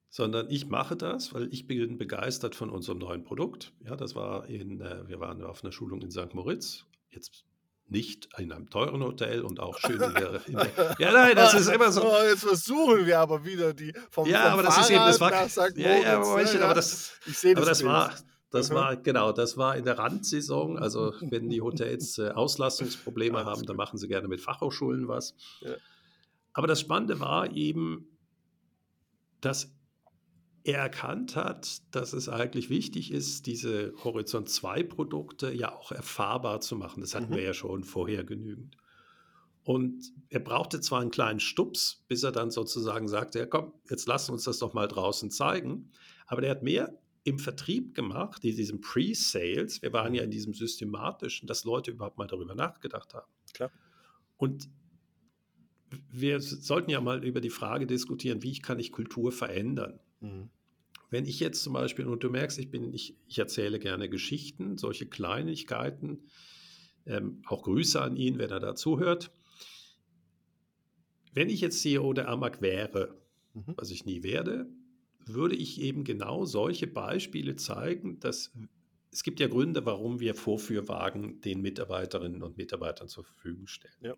S3: Sondern ich mache das, weil ich bin begeistert von unserem neuen Produkt. Ja, das war in, äh, wir waren auf einer Schulung in St. Moritz. Jetzt nicht in einem teuren Hotel und auch schön in der, in der Ja, nein, das ist immer so.
S2: Oh, jetzt versuchen wir aber wieder die
S3: vom Ja, vom aber das ist eben das war Ja, ja, Moritz, ja, aber das ich sehe das, aber das war das mhm. war genau, das war in der Randsaison. Also wenn die Hotels äh, Auslastungsprobleme haben, dann machen sie gerne mit Fachhochschulen was. Ja. Aber das Spannende war eben, dass er erkannt hat, dass es eigentlich wichtig ist, diese Horizont 2 Produkte ja auch erfahrbar zu machen. Das hatten mhm. wir ja schon vorher genügend. Und er brauchte zwar einen kleinen Stups, bis er dann sozusagen sagte, ja komm, jetzt lass uns das doch mal draußen zeigen. Aber der hat mehr im Vertrieb gemacht, in diesem Pre-Sales. Wir waren ja in diesem systematischen, dass Leute überhaupt mal darüber nachgedacht haben.
S2: Klar.
S3: Und wir sollten ja mal über die Frage diskutieren, wie kann ich Kultur verändern? Mhm. Wenn ich jetzt zum Beispiel, und du merkst, ich bin, ich, ich erzähle gerne Geschichten, solche Kleinigkeiten, ähm, auch Grüße an ihn, wenn er da zuhört. Wenn ich jetzt CEO der AMAG wäre, mhm. was ich nie werde, würde ich eben genau solche Beispiele zeigen, dass es gibt ja Gründe, warum wir Vorführwagen den Mitarbeiterinnen und Mitarbeitern zur Verfügung stellen. Ja.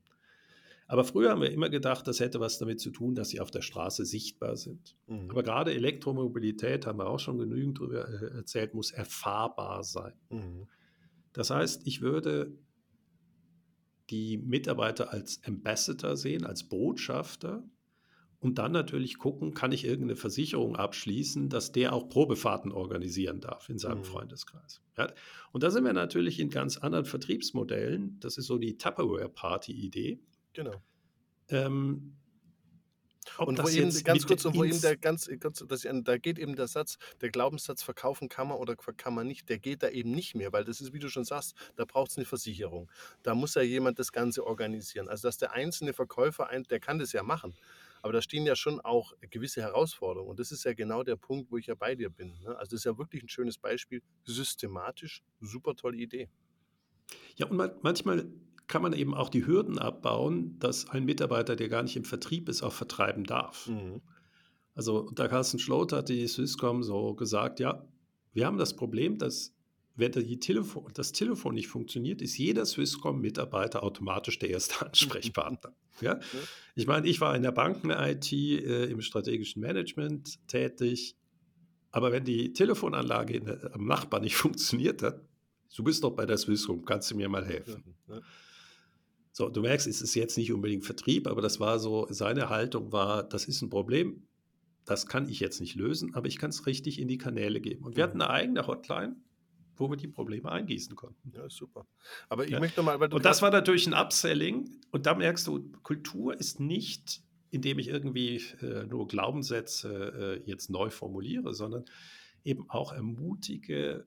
S3: Aber früher haben wir immer gedacht, das hätte was damit zu tun, dass sie auf der Straße sichtbar sind. Mhm. Aber gerade Elektromobilität, haben wir auch schon genügend darüber äh, erzählt, muss erfahrbar sein. Mhm. Das heißt, ich würde die Mitarbeiter als Ambassador sehen, als Botschafter und dann natürlich gucken, kann ich irgendeine Versicherung abschließen, dass der auch Probefahrten organisieren darf in seinem mhm. Freundeskreis. Ja? Und da sind wir natürlich in ganz anderen Vertriebsmodellen. Das ist so die Tupperware-Party-Idee.
S2: Genau. Ähm, und wo eben, ganz kurz, und wo eben der ganz, ganz das, da geht eben der Satz, der Glaubenssatz, verkaufen kann man oder kann man nicht, der geht da eben nicht mehr, weil das ist, wie du schon sagst, da braucht es eine Versicherung. Da muss ja jemand das Ganze organisieren. Also, dass der einzelne Verkäufer, der kann das ja machen. Aber da stehen ja schon auch gewisse Herausforderungen. Und das ist ja genau der Punkt, wo ich ja bei dir bin. Ne? Also, das ist ja wirklich ein schönes Beispiel. Systematisch, super tolle Idee.
S3: Ja, und manchmal kann man eben auch die Hürden abbauen, dass ein Mitarbeiter, der gar nicht im Vertrieb ist, auch vertreiben darf. Mhm. Also der Carsten Schlot hat die Swisscom so gesagt, ja, wir haben das Problem, dass wenn Telefon, das Telefon nicht funktioniert, ist jeder Swisscom-Mitarbeiter automatisch der erste Ansprechpartner. Ja? ja? Ich meine, ich war in der Banken-IT äh, im strategischen Management tätig, aber wenn die Telefonanlage der, am Nachbar nicht funktioniert hat, du bist doch bei der Swisscom, kannst du mir mal helfen? Ja. So, du merkst, es ist jetzt nicht unbedingt Vertrieb, aber das war so, seine Haltung war, das ist ein Problem, das kann ich jetzt nicht lösen, aber ich kann es richtig in die Kanäle geben. Und wir hatten eine eigene Hotline, wo wir die Probleme eingießen konnten.
S2: Ja, super. Aber ich ja. möchte mal.
S3: und das war natürlich ein Upselling. Und da merkst du, Kultur ist nicht, indem ich irgendwie äh, nur Glaubenssätze äh, jetzt neu formuliere, sondern eben auch ermutige,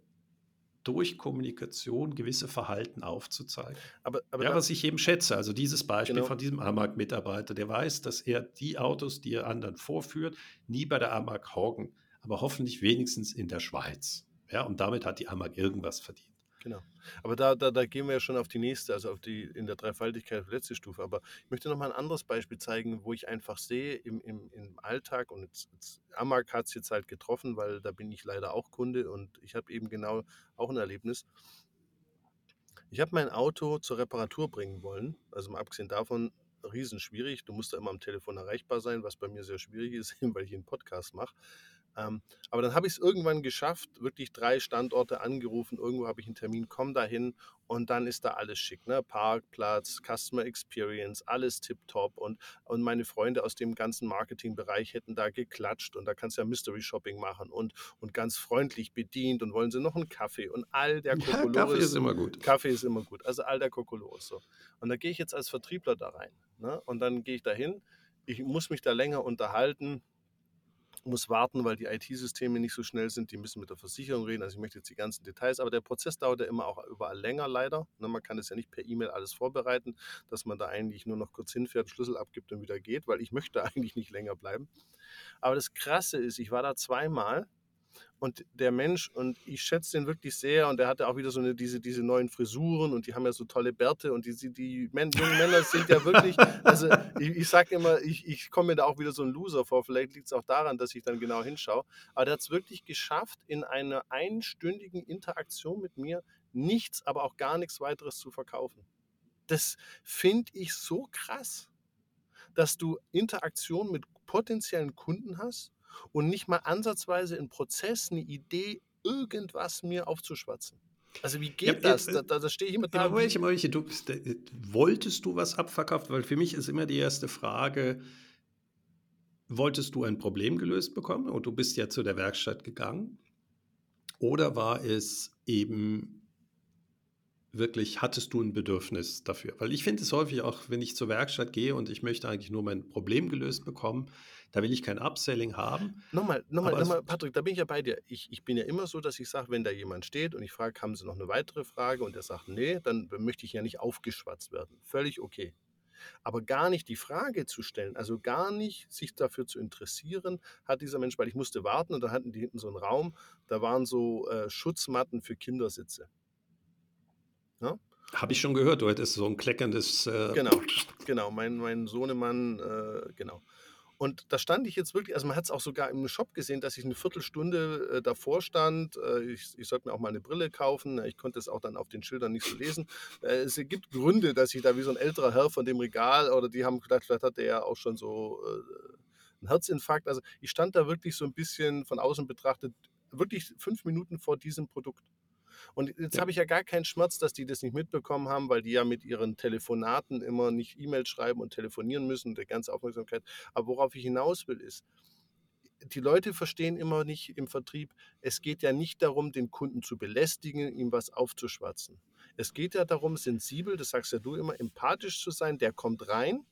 S3: durch Kommunikation gewisse Verhalten aufzuzeigen. Aber, aber ja, was ich eben schätze, also dieses Beispiel genau. von diesem Amag-Mitarbeiter, der weiß, dass er die Autos, die er anderen vorführt, nie bei der Amag hocken, aber hoffentlich wenigstens in der Schweiz. Ja, und damit hat die Amag irgendwas verdient.
S2: Genau. Aber da, da, da gehen wir ja schon auf die nächste, also auf die in der Dreifaltigkeit letzte Stufe. Aber ich möchte noch mal ein anderes Beispiel zeigen, wo ich einfach sehe im, im, im Alltag, und jetzt, jetzt Amag hat es jetzt halt getroffen, weil da bin ich leider auch Kunde und ich habe eben genau auch ein Erlebnis. Ich habe mein Auto zur Reparatur bringen wollen, also mal abgesehen davon, riesenschwierig. Du musst da immer am Telefon erreichbar sein, was bei mir sehr schwierig ist, weil ich einen Podcast mache. Ähm, aber dann habe ich es irgendwann geschafft, wirklich drei Standorte angerufen, irgendwo habe ich einen Termin, komm da hin und dann ist da alles schick. Ne? Parkplatz, Customer Experience, alles tipptopp und, und meine Freunde aus dem ganzen Marketingbereich hätten da geklatscht und da kannst du ja Mystery Shopping machen und, und ganz freundlich bedient und wollen sie noch einen Kaffee und all der
S3: Kokolores. Ja, Kaffee ist immer gut.
S2: Kaffee ist immer gut, also all der Kokolores so. Und da gehe ich jetzt als Vertriebler da rein ne? und dann gehe ich da hin, ich muss mich da länger unterhalten, muss warten, weil die IT-Systeme nicht so schnell sind. Die müssen mit der Versicherung reden. Also ich möchte jetzt die ganzen Details, aber der Prozess dauert ja immer auch überall länger, leider. Ne, man kann das ja nicht per E-Mail alles vorbereiten, dass man da eigentlich nur noch kurz hinfährt, Schlüssel abgibt und wieder geht, weil ich möchte eigentlich nicht länger bleiben. Aber das Krasse ist, ich war da zweimal und der Mensch, und ich schätze den wirklich sehr, und der hatte auch wieder so eine, diese, diese neuen Frisuren und die haben ja so tolle Bärte und die, die jungen Männer sind ja wirklich, also ich, ich sage immer, ich, ich komme mir da auch wieder so ein Loser vor. Vielleicht liegt es auch daran, dass ich dann genau hinschaue. Aber der hat es wirklich geschafft, in einer einstündigen Interaktion mit mir nichts, aber auch gar nichts weiteres zu verkaufen. Das finde ich so krass, dass du Interaktion mit potenziellen Kunden hast und nicht mal ansatzweise im Prozess eine Idee, irgendwas mir aufzuschwatzen. Also wie geht ja, das? Da, da, da stehe ich immer da.
S3: Welche, welche, du, äh, wolltest du was abverkauft? Weil für mich ist immer die erste Frage, wolltest du ein Problem gelöst bekommen und du bist ja zu der Werkstatt gegangen? Oder war es eben wirklich, hattest du ein Bedürfnis dafür? Weil ich finde es häufig auch, wenn ich zur Werkstatt gehe und ich möchte eigentlich nur mein Problem gelöst bekommen, da will ich kein Upselling haben.
S2: Nochmal, nochmal, nochmal Patrick, da bin ich ja bei dir. Ich, ich bin ja immer so, dass ich sage, wenn da jemand steht und ich frage, haben Sie noch eine weitere Frage und er sagt, nee, dann möchte ich ja nicht aufgeschwatzt werden. Völlig okay. Aber gar nicht die Frage zu stellen, also gar nicht sich dafür zu interessieren, hat dieser Mensch, weil ich musste warten und da hatten die hinten so einen Raum, da waren so äh, Schutzmatten für Kindersitze.
S3: Ja? Habe ich schon gehört, du hättest so ein kleckerndes.
S2: Äh genau, genau, mein, mein Sohnemann, äh, genau. Und da stand ich jetzt wirklich, also man hat es auch sogar im Shop gesehen, dass ich eine Viertelstunde äh, davor stand. Äh, ich, ich sollte mir auch mal eine Brille kaufen. Ich konnte es auch dann auf den Schildern nicht so lesen. Äh, es gibt Gründe, dass ich da wie so ein älterer Herr von dem Regal oder die haben gedacht, vielleicht hat der ja auch schon so äh, einen Herzinfarkt. Also ich stand da wirklich so ein bisschen von außen betrachtet, wirklich fünf Minuten vor diesem Produkt. Und jetzt ja. habe ich ja gar keinen Schmerz, dass die das nicht mitbekommen haben, weil die ja mit ihren Telefonaten immer nicht E-Mails schreiben und telefonieren müssen, der ganze Aufmerksamkeit. Aber worauf ich hinaus will, ist, die Leute verstehen immer nicht im Vertrieb, es geht ja nicht darum, den Kunden zu belästigen, ihm was aufzuschwatzen. Es geht ja darum, sensibel, das sagst ja du immer, empathisch zu sein. Der kommt rein,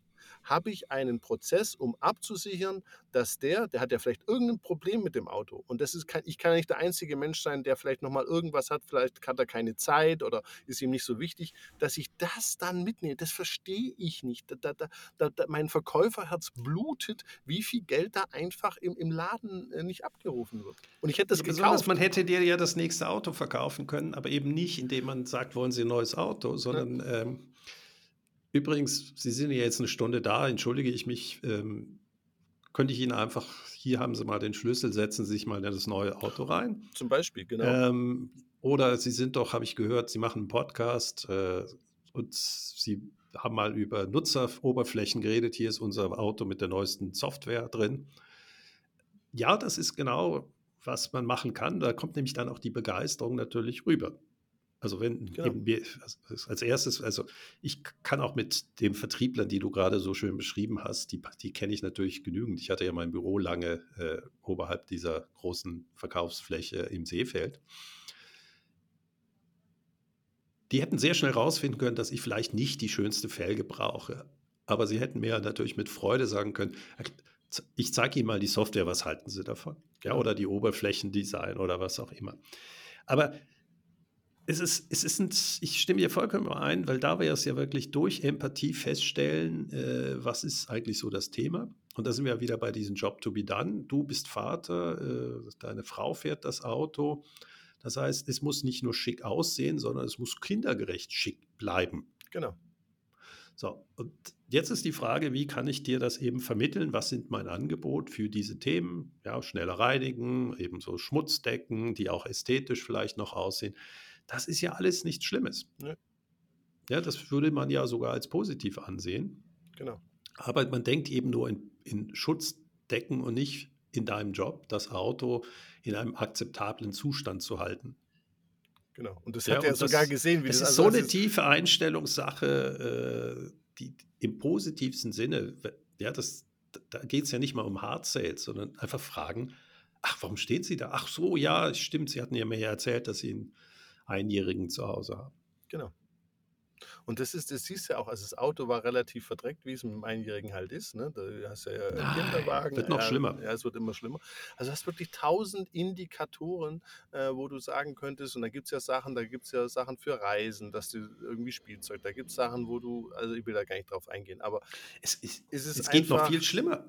S2: habe ich einen Prozess, um abzusichern, dass der, der hat ja vielleicht irgendein Problem mit dem Auto und das ist, ich kann ja nicht der einzige Mensch sein, der vielleicht nochmal irgendwas hat, vielleicht hat er keine Zeit oder ist ihm nicht so wichtig, dass ich das dann mitnehme, das verstehe ich nicht. Da, da, da, mein Verkäuferherz blutet, wie viel Geld da einfach im, im Laden äh, nicht abgerufen wird. Und ich hätte das ja,
S3: Besonders, man hätte dir ja das nächste Auto verkaufen können, aber eben nicht, indem man sagt, wollen Sie ein neues Auto, sondern ja. ähm, Übrigens, Sie sind ja jetzt eine Stunde da, entschuldige ich mich. Ähm, könnte ich Ihnen einfach, hier haben Sie mal den Schlüssel, setzen Sie sich mal in das neue Auto rein.
S2: Zum Beispiel, genau.
S3: Ähm, oder Sie sind doch, habe ich gehört, Sie machen einen Podcast äh, und Sie haben mal über Nutzeroberflächen geredet. Hier ist unser Auto mit der neuesten Software drin. Ja, das ist genau, was man machen kann. Da kommt nämlich dann auch die Begeisterung natürlich rüber. Also wenn genau. wir, als erstes, also ich kann auch mit den Vertrieblern, die du gerade so schön beschrieben hast, die, die kenne ich natürlich genügend. Ich hatte ja mein Büro lange äh, oberhalb dieser großen Verkaufsfläche im Seefeld. Die hätten sehr schnell rausfinden können, dass ich vielleicht nicht die schönste Felge brauche. Aber sie hätten mir natürlich mit Freude sagen können, ich zeige Ihnen mal die Software, was halten Sie davon? Ja, oder die Oberflächendesign oder was auch immer. Aber es ist, es ist ein, ich stimme dir vollkommen ein, weil da wir es ja wirklich durch Empathie feststellen, äh, was ist eigentlich so das Thema. Und da sind wir wieder bei diesem Job to be done. Du bist Vater, äh, deine Frau fährt das Auto. Das heißt, es muss nicht nur schick aussehen, sondern es muss kindergerecht schick bleiben.
S2: Genau.
S3: So, und jetzt ist die Frage, wie kann ich dir das eben vermitteln? Was sind mein Angebot für diese Themen? Ja, schneller reinigen, ebenso Schmutzdecken, die auch ästhetisch vielleicht noch aussehen. Das ist ja alles nichts Schlimmes. Nee. Ja, das würde man ja sogar als positiv ansehen.
S2: Genau.
S3: Aber man denkt eben nur in, in Schutzdecken und nicht in deinem Job, das Auto in einem akzeptablen Zustand zu halten.
S2: Genau. Und das ja, hat er sogar gesehen,
S3: wie das, das ist. Also so eine tiefe Einstellungssache, äh, die im positivsten Sinne, ja, das, da geht es ja nicht mal um Hard Sales, sondern einfach fragen, ach, warum steht sie da? Ach so, ja, stimmt, sie hatten ja mir ja erzählt, dass sie einen Einjährigen zu Hause haben.
S2: Genau. Und das ist, das siehst du ja auch, also das Auto war relativ verdreckt, wie es mit dem Einjährigen halt ist. Ne? Da hast du ja Nein, Kinderwagen.
S3: Wird noch
S2: ja,
S3: schlimmer.
S2: Ja, es wird immer schlimmer. Also du hast wirklich tausend Indikatoren, äh, wo du sagen könntest, und da gibt es ja Sachen, da gibt es ja Sachen für Reisen, dass du irgendwie Spielzeug, da gibt es Sachen, wo du, also ich will da gar nicht drauf eingehen, aber
S3: es, ist, es, es geht noch viel schlimmer.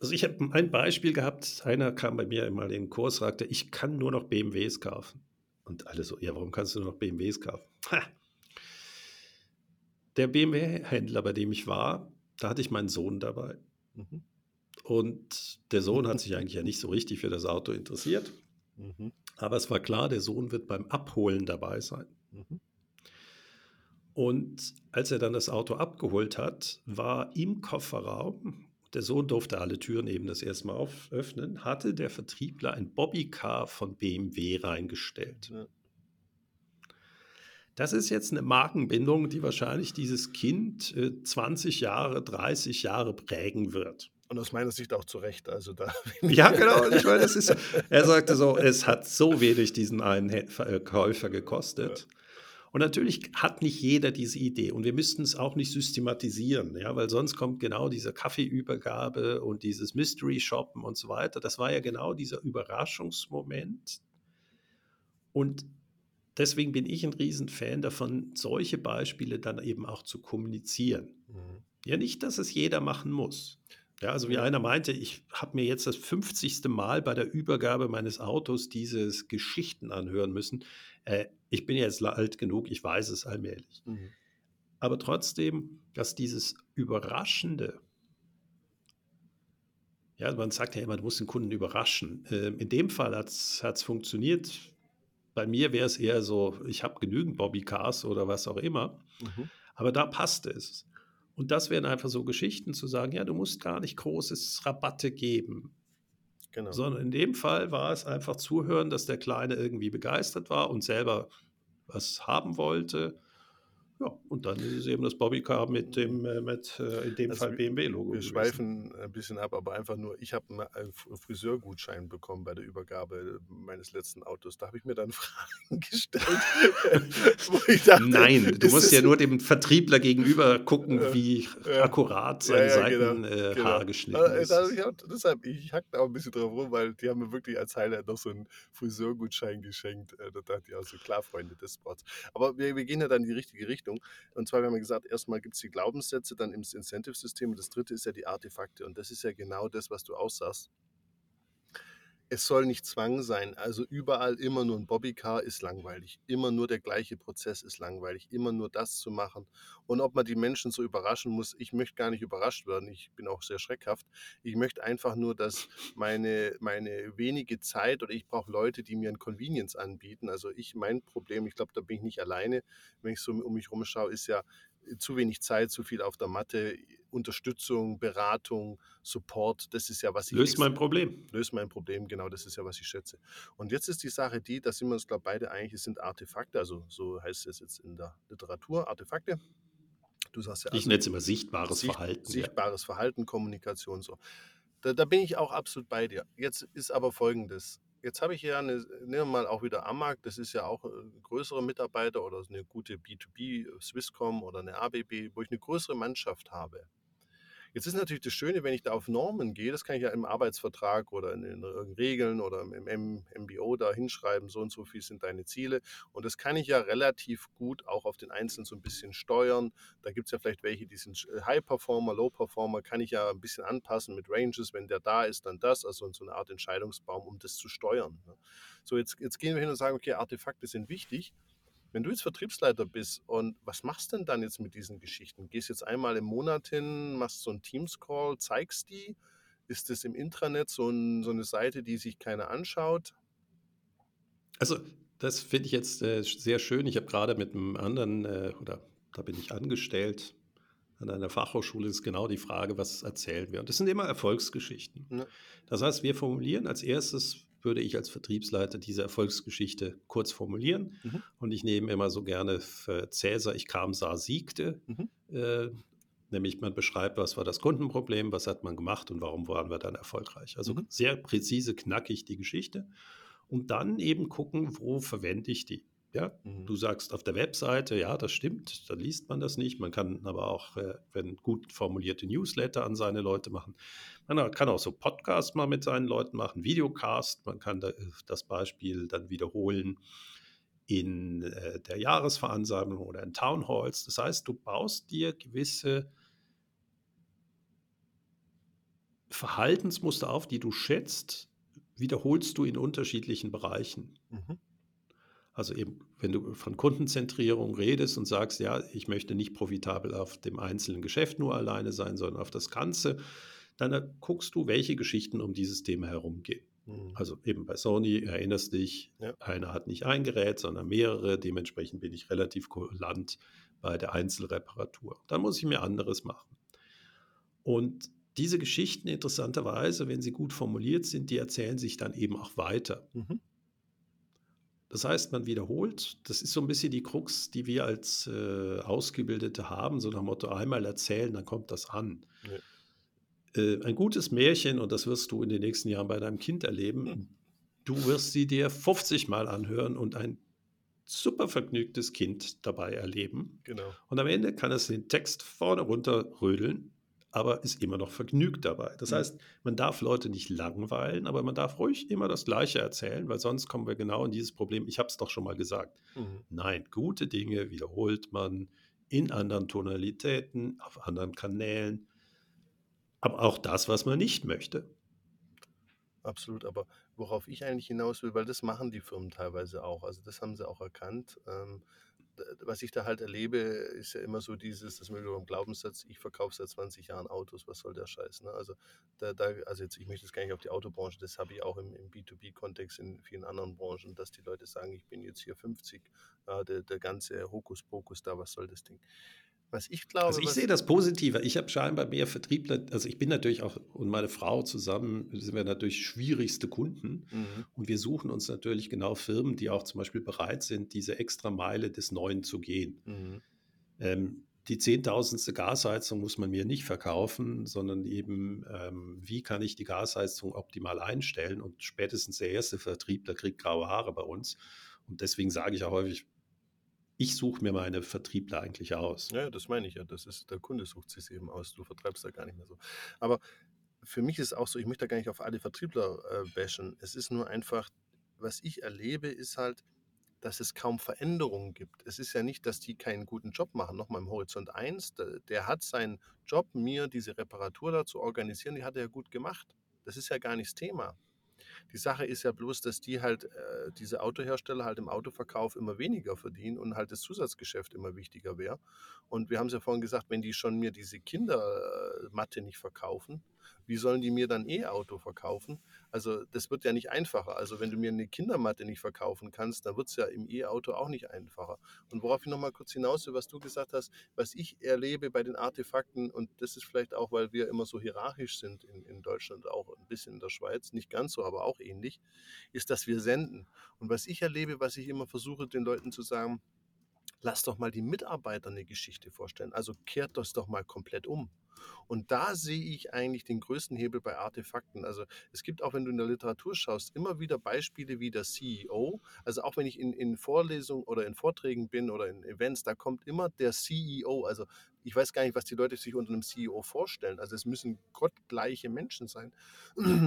S3: Also ich habe ein Beispiel gehabt, einer kam bei mir mal in den Kurs, sagte, ich kann nur noch BMWs kaufen. Und alle so, ja, warum kannst du nur noch BMWs kaufen? Ha, der BMW-Händler, bei dem ich war, da hatte ich meinen Sohn dabei. Mhm. Und der Sohn hat sich eigentlich ja nicht so richtig für das Auto interessiert. Mhm. Aber es war klar, der Sohn wird beim Abholen dabei sein. Mhm. Und als er dann das Auto abgeholt hat, war im Kofferraum, der Sohn durfte alle Türen eben das erste Mal öffnen, hatte der Vertriebler ein Bobbycar von BMW reingestellt. Ja. Das ist jetzt eine Markenbindung, die wahrscheinlich dieses Kind äh, 20 Jahre, 30 Jahre prägen wird.
S2: Und aus meiner Sicht auch zu Recht. Also da
S3: ja, genau. Ich meine, das ist, er sagte so, es hat so wenig diesen einen äh, Käufer gekostet. Ja. Und natürlich hat nicht jeder diese Idee und wir müssten es auch nicht systematisieren, ja, weil sonst kommt genau diese Kaffeeübergabe und dieses Mystery Shoppen und so weiter. Das war ja genau dieser Überraschungsmoment. Und deswegen bin ich ein Riesenfan davon, solche Beispiele dann eben auch zu kommunizieren. Mhm. Ja, nicht, dass es jeder machen muss. Ja, also wie einer meinte, ich habe mir jetzt das 50. Mal bei der Übergabe meines Autos dieses Geschichten anhören müssen. Äh, ich bin jetzt alt genug, ich weiß es allmählich. Mhm. Aber trotzdem, dass dieses Überraschende, ja, man sagt ja immer, du musst den Kunden überraschen. Äh, in dem Fall hat es funktioniert bei mir wäre es eher so, ich habe genügend Bobbycars oder was auch immer. Mhm. Aber da passte es. Und das wären einfach so Geschichten zu sagen, ja, du musst gar nicht großes Rabatte geben. Genau. Sondern in dem Fall war es einfach zuhören, dass der Kleine irgendwie begeistert war und selber was haben wollte ja, und dann ist es eben das Bobbycar mit dem, äh, mit äh, in dem also Fall BMW-Logo.
S2: Wir gewesen. schweifen ein bisschen ab, aber einfach nur, ich habe einen Friseurgutschein bekommen bei der Übergabe meines letzten Autos. Da habe ich mir dann Fragen gestellt.
S3: dachte, Nein, du musst ja nur dem Vertriebler gegenüber gucken, wie äh, akkurat sein ja, ja, Seitenhaar genau, genau. geschnitten ist.
S2: Also, ich hab, deshalb, ich hack da auch ein bisschen drauf rum, weil die haben mir wirklich als Highlight noch so einen Friseurgutschein geschenkt. Da dachte ich auch so, klar, Freunde des Sports. Aber wir, wir gehen ja dann in die richtige Richtung. Richtung. Und zwar, wir haben ja gesagt, erstmal gibt es die Glaubenssätze, dann im Incentive-System und das dritte ist ja die Artefakte. Und das ist ja genau das, was du aussagst. Es soll nicht Zwang sein. Also überall immer nur ein Bobbycar ist langweilig. Immer nur der gleiche Prozess ist langweilig. Immer nur das zu machen. Und ob man die Menschen so überraschen muss, ich möchte gar nicht überrascht werden. Ich bin auch sehr schreckhaft. Ich möchte einfach nur, dass meine, meine wenige Zeit oder ich brauche Leute, die mir ein Convenience anbieten. Also ich, mein Problem, ich glaube, da bin ich nicht alleine, wenn ich so um mich rumschaue, ist ja zu wenig Zeit, zu viel auf der Matte Unterstützung, Beratung, Support, das ist ja, was ich.
S3: Löst mein Problem.
S2: Löst mein Problem, genau, das ist ja, was ich schätze. Und jetzt ist die Sache die, da sind wir uns, glaube ich, beide eigentlich, es sind Artefakte, also so heißt es jetzt in der Literatur, Artefakte.
S3: Du sagst ja. Also, ich nenne es immer sichtbares Sicht, Verhalten.
S2: Sichtbares ja. Verhalten, Kommunikation, so. Da, da bin ich auch absolut bei dir. Jetzt ist aber folgendes. Jetzt habe ich ja eine, nehmen wir mal auch wieder Amag, das ist ja auch ein größerer Mitarbeiter oder eine gute B2B, Swisscom oder eine ABB, wo ich eine größere Mannschaft habe. Jetzt ist natürlich das Schöne, wenn ich da auf Normen gehe, das kann ich ja im Arbeitsvertrag oder in den Regeln oder im MBO da hinschreiben, so und so viel sind deine Ziele. Und das kann ich ja relativ gut auch auf den Einzelnen so ein bisschen steuern. Da gibt es ja vielleicht welche, die sind äh, High Performer, Low Performer, kann ich ja ein bisschen anpassen mit Ranges. Wenn der da ist, dann das. Also so eine Art Entscheidungsbaum, um das zu steuern. Ne? So, jetzt, jetzt gehen wir hin und sagen, okay, Artefakte sind wichtig. Wenn du jetzt Vertriebsleiter bist und was machst du denn dann jetzt mit diesen Geschichten? Gehst jetzt einmal im Monat hin, machst so einen Teams-Call, zeigst die? Ist das im Intranet so, ein, so eine Seite, die sich keiner anschaut?
S3: Also, das finde ich jetzt äh, sehr schön. Ich habe gerade mit einem anderen, äh, oder da bin ich angestellt, an einer Fachhochschule ist genau die Frage, was erzählen wir? Und das sind immer Erfolgsgeschichten. Ja. Das heißt, wir formulieren als erstes, würde ich als Vertriebsleiter diese Erfolgsgeschichte kurz formulieren. Mhm. Und ich nehme immer so gerne für Cäsar, ich kam, sah, siegte. Mhm. Äh, nämlich man beschreibt, was war das Kundenproblem, was hat man gemacht und warum waren wir dann erfolgreich. Also mhm. sehr präzise, knackig die Geschichte. Und dann eben gucken, wo verwende ich die. Ja, mhm. du sagst auf der Webseite, ja, das stimmt, da liest man das nicht. Man kann aber auch, äh, wenn gut formulierte Newsletter an seine Leute machen. Man kann auch so Podcasts mal mit seinen Leuten machen, Videocast. Man kann das Beispiel dann wiederholen in äh, der Jahresveransammlung oder in Town Halls. Das heißt, du baust dir gewisse Verhaltensmuster auf, die du schätzt, wiederholst du in unterschiedlichen Bereichen. Mhm. Also eben, wenn du von Kundenzentrierung redest und sagst, ja, ich möchte nicht profitabel auf dem einzelnen Geschäft nur alleine sein, sondern auf das Ganze, dann guckst du, welche Geschichten um dieses Thema herumgehen. Mhm. Also eben bei Sony erinnerst dich, ja. einer hat nicht ein Gerät, sondern mehrere. Dementsprechend bin ich relativ kulant bei der Einzelreparatur. Dann muss ich mir anderes machen. Und diese Geschichten, interessanterweise, wenn sie gut formuliert sind, die erzählen sich dann eben auch weiter. Mhm. Das heißt, man wiederholt. Das ist so ein bisschen die Krux, die wir als äh, Ausgebildete haben, so nach dem Motto, einmal erzählen, dann kommt das an. Ja. Äh, ein gutes Märchen, und das wirst du in den nächsten Jahren bei deinem Kind erleben, du wirst sie dir 50 Mal anhören und ein super vergnügtes Kind dabei erleben.
S2: Genau.
S3: Und am Ende kann es den Text vorne runter rödeln aber ist immer noch vergnügt dabei. Das mhm. heißt, man darf Leute nicht langweilen, aber man darf ruhig immer das Gleiche erzählen, weil sonst kommen wir genau in dieses Problem. Ich habe es doch schon mal gesagt. Mhm. Nein, gute Dinge wiederholt man in anderen Tonalitäten, auf anderen Kanälen, aber auch das, was man nicht möchte.
S2: Absolut, aber worauf ich eigentlich hinaus will, weil das machen die Firmen teilweise auch. Also das haben sie auch erkannt. Ähm, was ich da halt erlebe, ist ja immer so dieses, das mögen wir beim Glaubenssatz, ich verkaufe seit 20 Jahren Autos, was soll der Scheiß? Ne? Also, da, da, also jetzt, ich möchte jetzt gar nicht auf die Autobranche, das habe ich auch im, im B2B-Kontext in vielen anderen Branchen, dass die Leute sagen, ich bin jetzt hier 50, ja, der, der ganze Hokuspokus da, was soll das Ding? Was ich glaube.
S3: Also ich sehe das Positive. Ich habe scheinbar mehr Vertriebler, also ich bin natürlich auch und meine Frau zusammen sind wir natürlich schwierigste Kunden. Mhm. Und wir suchen uns natürlich genau Firmen, die auch zum Beispiel bereit sind, diese extra Meile des Neuen zu gehen. Mhm. Ähm, die zehntausendste Gasheizung muss man mir nicht verkaufen, sondern eben, ähm, wie kann ich die Gasheizung optimal einstellen? Und spätestens der erste Vertriebler kriegt graue Haare bei uns. Und deswegen sage ich auch häufig, ich suche mir meine Vertriebler eigentlich aus.
S2: Ja, das meine ich ja. Das ist, der Kunde sucht sich eben aus. Du vertreibst da gar nicht mehr so. Aber für mich ist auch so, ich möchte da gar nicht auf alle Vertriebler äh, bashen. Es ist nur einfach, was ich erlebe, ist halt, dass es kaum Veränderungen gibt. Es ist ja nicht, dass die keinen guten Job machen. Nochmal im Horizont 1, der, der hat seinen Job, mir diese Reparatur da zu organisieren, die hat er ja gut gemacht. Das ist ja gar nicht das Thema. Die Sache ist ja bloß, dass die halt, äh, diese Autohersteller halt im Autoverkauf immer weniger verdienen und halt das Zusatzgeschäft immer wichtiger wäre. Und wir haben es ja vorhin gesagt, wenn die schon mir diese Kindermatte nicht verkaufen, wie sollen die mir dann E-Auto verkaufen? Also das wird ja nicht einfacher. Also wenn du mir eine Kindermatte nicht verkaufen kannst, dann wird es ja im E-Auto auch nicht einfacher. Und worauf ich nochmal kurz hinaus will, was du gesagt hast, was ich erlebe bei den Artefakten, und das ist vielleicht auch, weil wir immer so hierarchisch sind in, in Deutschland, auch ein bisschen in der Schweiz, nicht ganz so, aber auch ähnlich, ist, dass wir senden. Und was ich erlebe, was ich immer versuche den Leuten zu sagen, lass doch mal die Mitarbeiter eine Geschichte vorstellen. Also kehrt das doch mal komplett um. Und da sehe ich eigentlich den größten Hebel bei Artefakten. Also es gibt auch, wenn du in der Literatur schaust, immer wieder Beispiele wie der CEO. Also auch wenn ich in, in Vorlesungen oder in Vorträgen bin oder in Events, da kommt immer der CEO. Also ich weiß gar nicht, was die Leute sich unter einem CEO vorstellen. Also es müssen gottgleiche Menschen sein.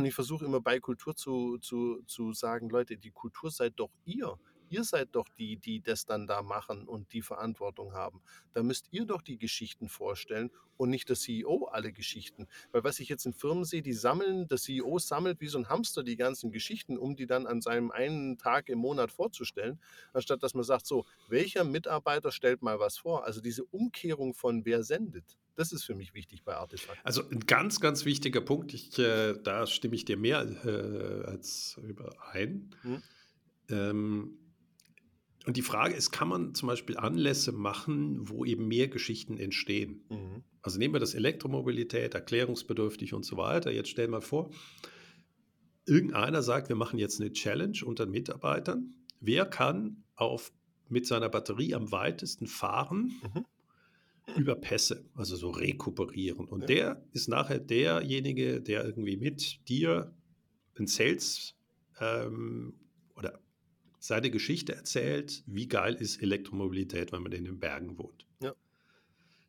S2: Ich versuche immer bei Kultur zu, zu, zu sagen, Leute, die Kultur seid doch ihr. Ihr seid doch die, die das dann da machen und die Verantwortung haben. Da müsst ihr doch die Geschichten vorstellen und nicht der CEO alle Geschichten. Weil was ich jetzt in Firmen sehe, die sammeln, der CEO sammelt wie so ein Hamster die ganzen Geschichten, um die dann an seinem einen Tag im Monat vorzustellen, anstatt dass man sagt, so, welcher Mitarbeiter stellt mal was vor? Also diese Umkehrung von wer sendet. Das ist für mich wichtig bei Artefakten.
S3: Also ein ganz, ganz wichtiger Punkt, ich, äh, da stimme ich dir mehr äh, als überein. Hm. Ähm, und die Frage ist, kann man zum Beispiel Anlässe machen, wo eben mehr Geschichten entstehen? Mhm. Also nehmen wir das Elektromobilität, erklärungsbedürftig und so weiter. Jetzt stell mal vor, irgendeiner sagt, wir machen jetzt eine Challenge unter Mitarbeitern. Wer kann auf, mit seiner Batterie am weitesten fahren? Mhm über Pässe, also so rekuperieren. Und ja. der ist nachher derjenige, der irgendwie mit dir ein Sales ähm, seine Geschichte erzählt, wie geil ist Elektromobilität, wenn man in den Bergen wohnt. Ja.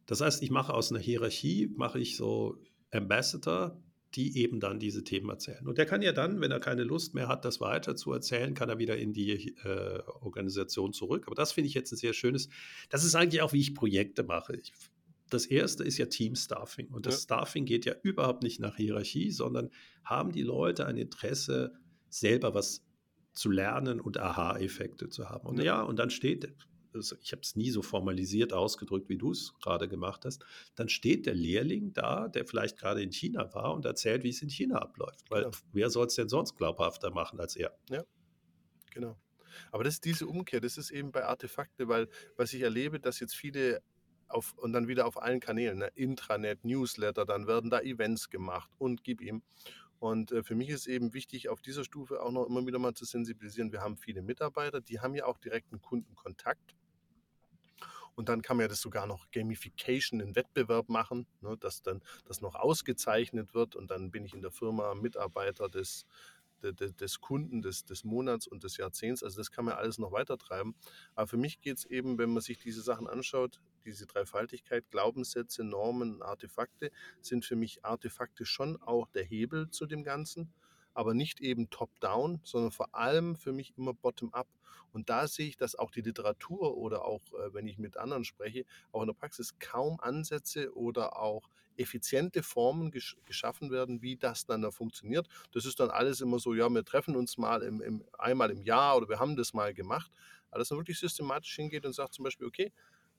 S3: Das heißt, ich mache aus einer Hierarchie, mache ich so Ambassador, die eben dann diese Themen erzählen. Und der kann ja dann, wenn er keine Lust mehr hat, das weiter zu erzählen, kann er wieder in die äh, Organisation zurück. Aber das finde ich jetzt ein sehr schönes, das ist eigentlich auch, wie ich Projekte mache. Ich, das erste ist ja Team-Staffing. Und das ja. Staffing geht ja überhaupt nicht nach Hierarchie, sondern haben die Leute ein Interesse, selber was zu lernen und Aha-Effekte zu haben. Und ja, und dann steht, also ich habe es nie so formalisiert ausgedrückt, wie du es gerade gemacht hast, dann steht der Lehrling da, der vielleicht gerade in China war und erzählt, wie es in China abläuft. Weil genau. wer soll es denn sonst glaubhafter machen als er?
S2: Ja, genau. Aber das ist diese Umkehr, das ist eben bei Artefakte, weil was ich erlebe, dass jetzt viele auf, und dann wieder auf allen Kanälen, ne, Intranet, Newsletter, dann werden da Events gemacht und gib ihm. Und äh, für mich ist eben wichtig, auf dieser Stufe auch noch immer wieder mal zu sensibilisieren. Wir haben viele Mitarbeiter, die haben ja auch direkten Kundenkontakt. Und dann kann man ja das sogar noch Gamification in Wettbewerb machen, ne, dass dann das noch ausgezeichnet wird und dann bin ich in der Firma Mitarbeiter des, des, des Kunden des, des Monats und des Jahrzehnts. Also das kann man alles noch weiter treiben. Aber für mich geht es eben, wenn man sich diese Sachen anschaut, diese Dreifaltigkeit, Glaubenssätze, Normen, Artefakte, sind für mich Artefakte schon auch der Hebel zu dem Ganzen, aber nicht eben top-down, sondern vor allem für mich immer bottom-up. Und da sehe ich, dass auch die Literatur oder auch, äh, wenn ich mit anderen spreche, auch in der Praxis kaum Ansätze oder auch effiziente Formen gesch geschaffen werden, wie das dann da funktioniert. Das ist dann alles immer so, ja, wir treffen uns mal im, im, einmal im Jahr oder wir haben das mal gemacht. Aber dass man wirklich systematisch hingeht und sagt zum Beispiel, okay,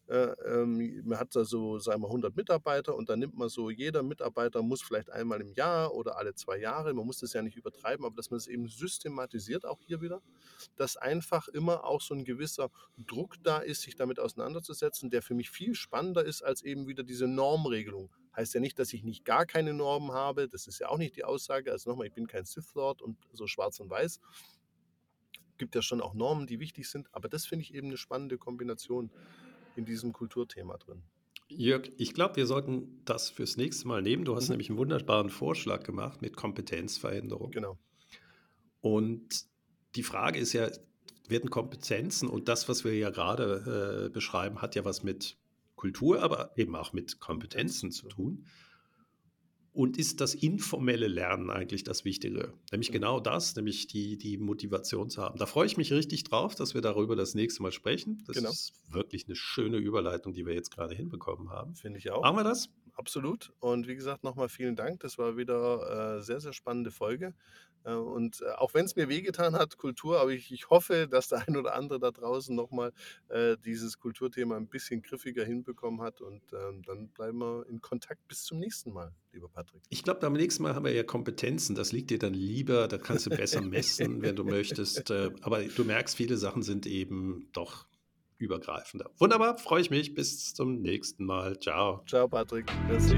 S2: man hat da so, sagen wir, 100 Mitarbeiter und dann nimmt man so, jeder Mitarbeiter muss vielleicht einmal im Jahr oder alle zwei Jahre, man muss das ja nicht übertreiben, aber dass man es eben systematisiert, auch hier wieder, dass einfach immer auch so ein gewisser Druck da ist, sich damit auseinanderzusetzen, der für mich viel spannender ist als eben wieder diese Normregelung. Heißt ja nicht, dass ich nicht gar keine Normen habe, das ist ja auch nicht die Aussage, also nochmal, ich bin kein Sith Lord und so schwarz und weiß, gibt ja schon auch Normen, die wichtig sind, aber das finde ich eben eine spannende Kombination in diesem Kulturthema drin.
S3: Jörg, ich glaube, wir sollten das fürs nächste Mal nehmen. Du hast mhm. nämlich einen wunderbaren Vorschlag gemacht mit Kompetenzveränderung.
S2: Genau.
S3: Und die Frage ist ja, werden Kompetenzen und das, was wir ja gerade äh, beschreiben, hat ja was mit Kultur, aber eben auch mit Kompetenzen zu tun. Und ist das informelle Lernen eigentlich das Wichtige? Nämlich genau das, nämlich die, die Motivation zu haben. Da freue ich mich richtig drauf, dass wir darüber das nächste Mal sprechen. Das genau. ist wirklich eine schöne Überleitung, die wir jetzt gerade hinbekommen haben.
S2: Finde ich auch.
S3: Machen wir das?
S2: absolut. Und wie gesagt, nochmal vielen Dank. Das war wieder äh, sehr, sehr spannende Folge. Äh, und äh, auch wenn es mir wehgetan hat, Kultur, aber ich, ich hoffe, dass der ein oder andere da draußen nochmal äh, dieses Kulturthema ein bisschen griffiger hinbekommen hat. Und ähm, dann bleiben wir in Kontakt bis zum nächsten Mal, lieber Patrick.
S3: Ich glaube, beim nächsten Mal haben wir ja Kompetenzen. Das liegt dir dann lieber. Da kannst du besser messen, wenn du möchtest. Äh, aber du merkst, viele Sachen sind eben doch übergreifender. Wunderbar, freue ich mich. Bis zum nächsten Mal. Ciao.
S2: Ciao, Patrick. Merci.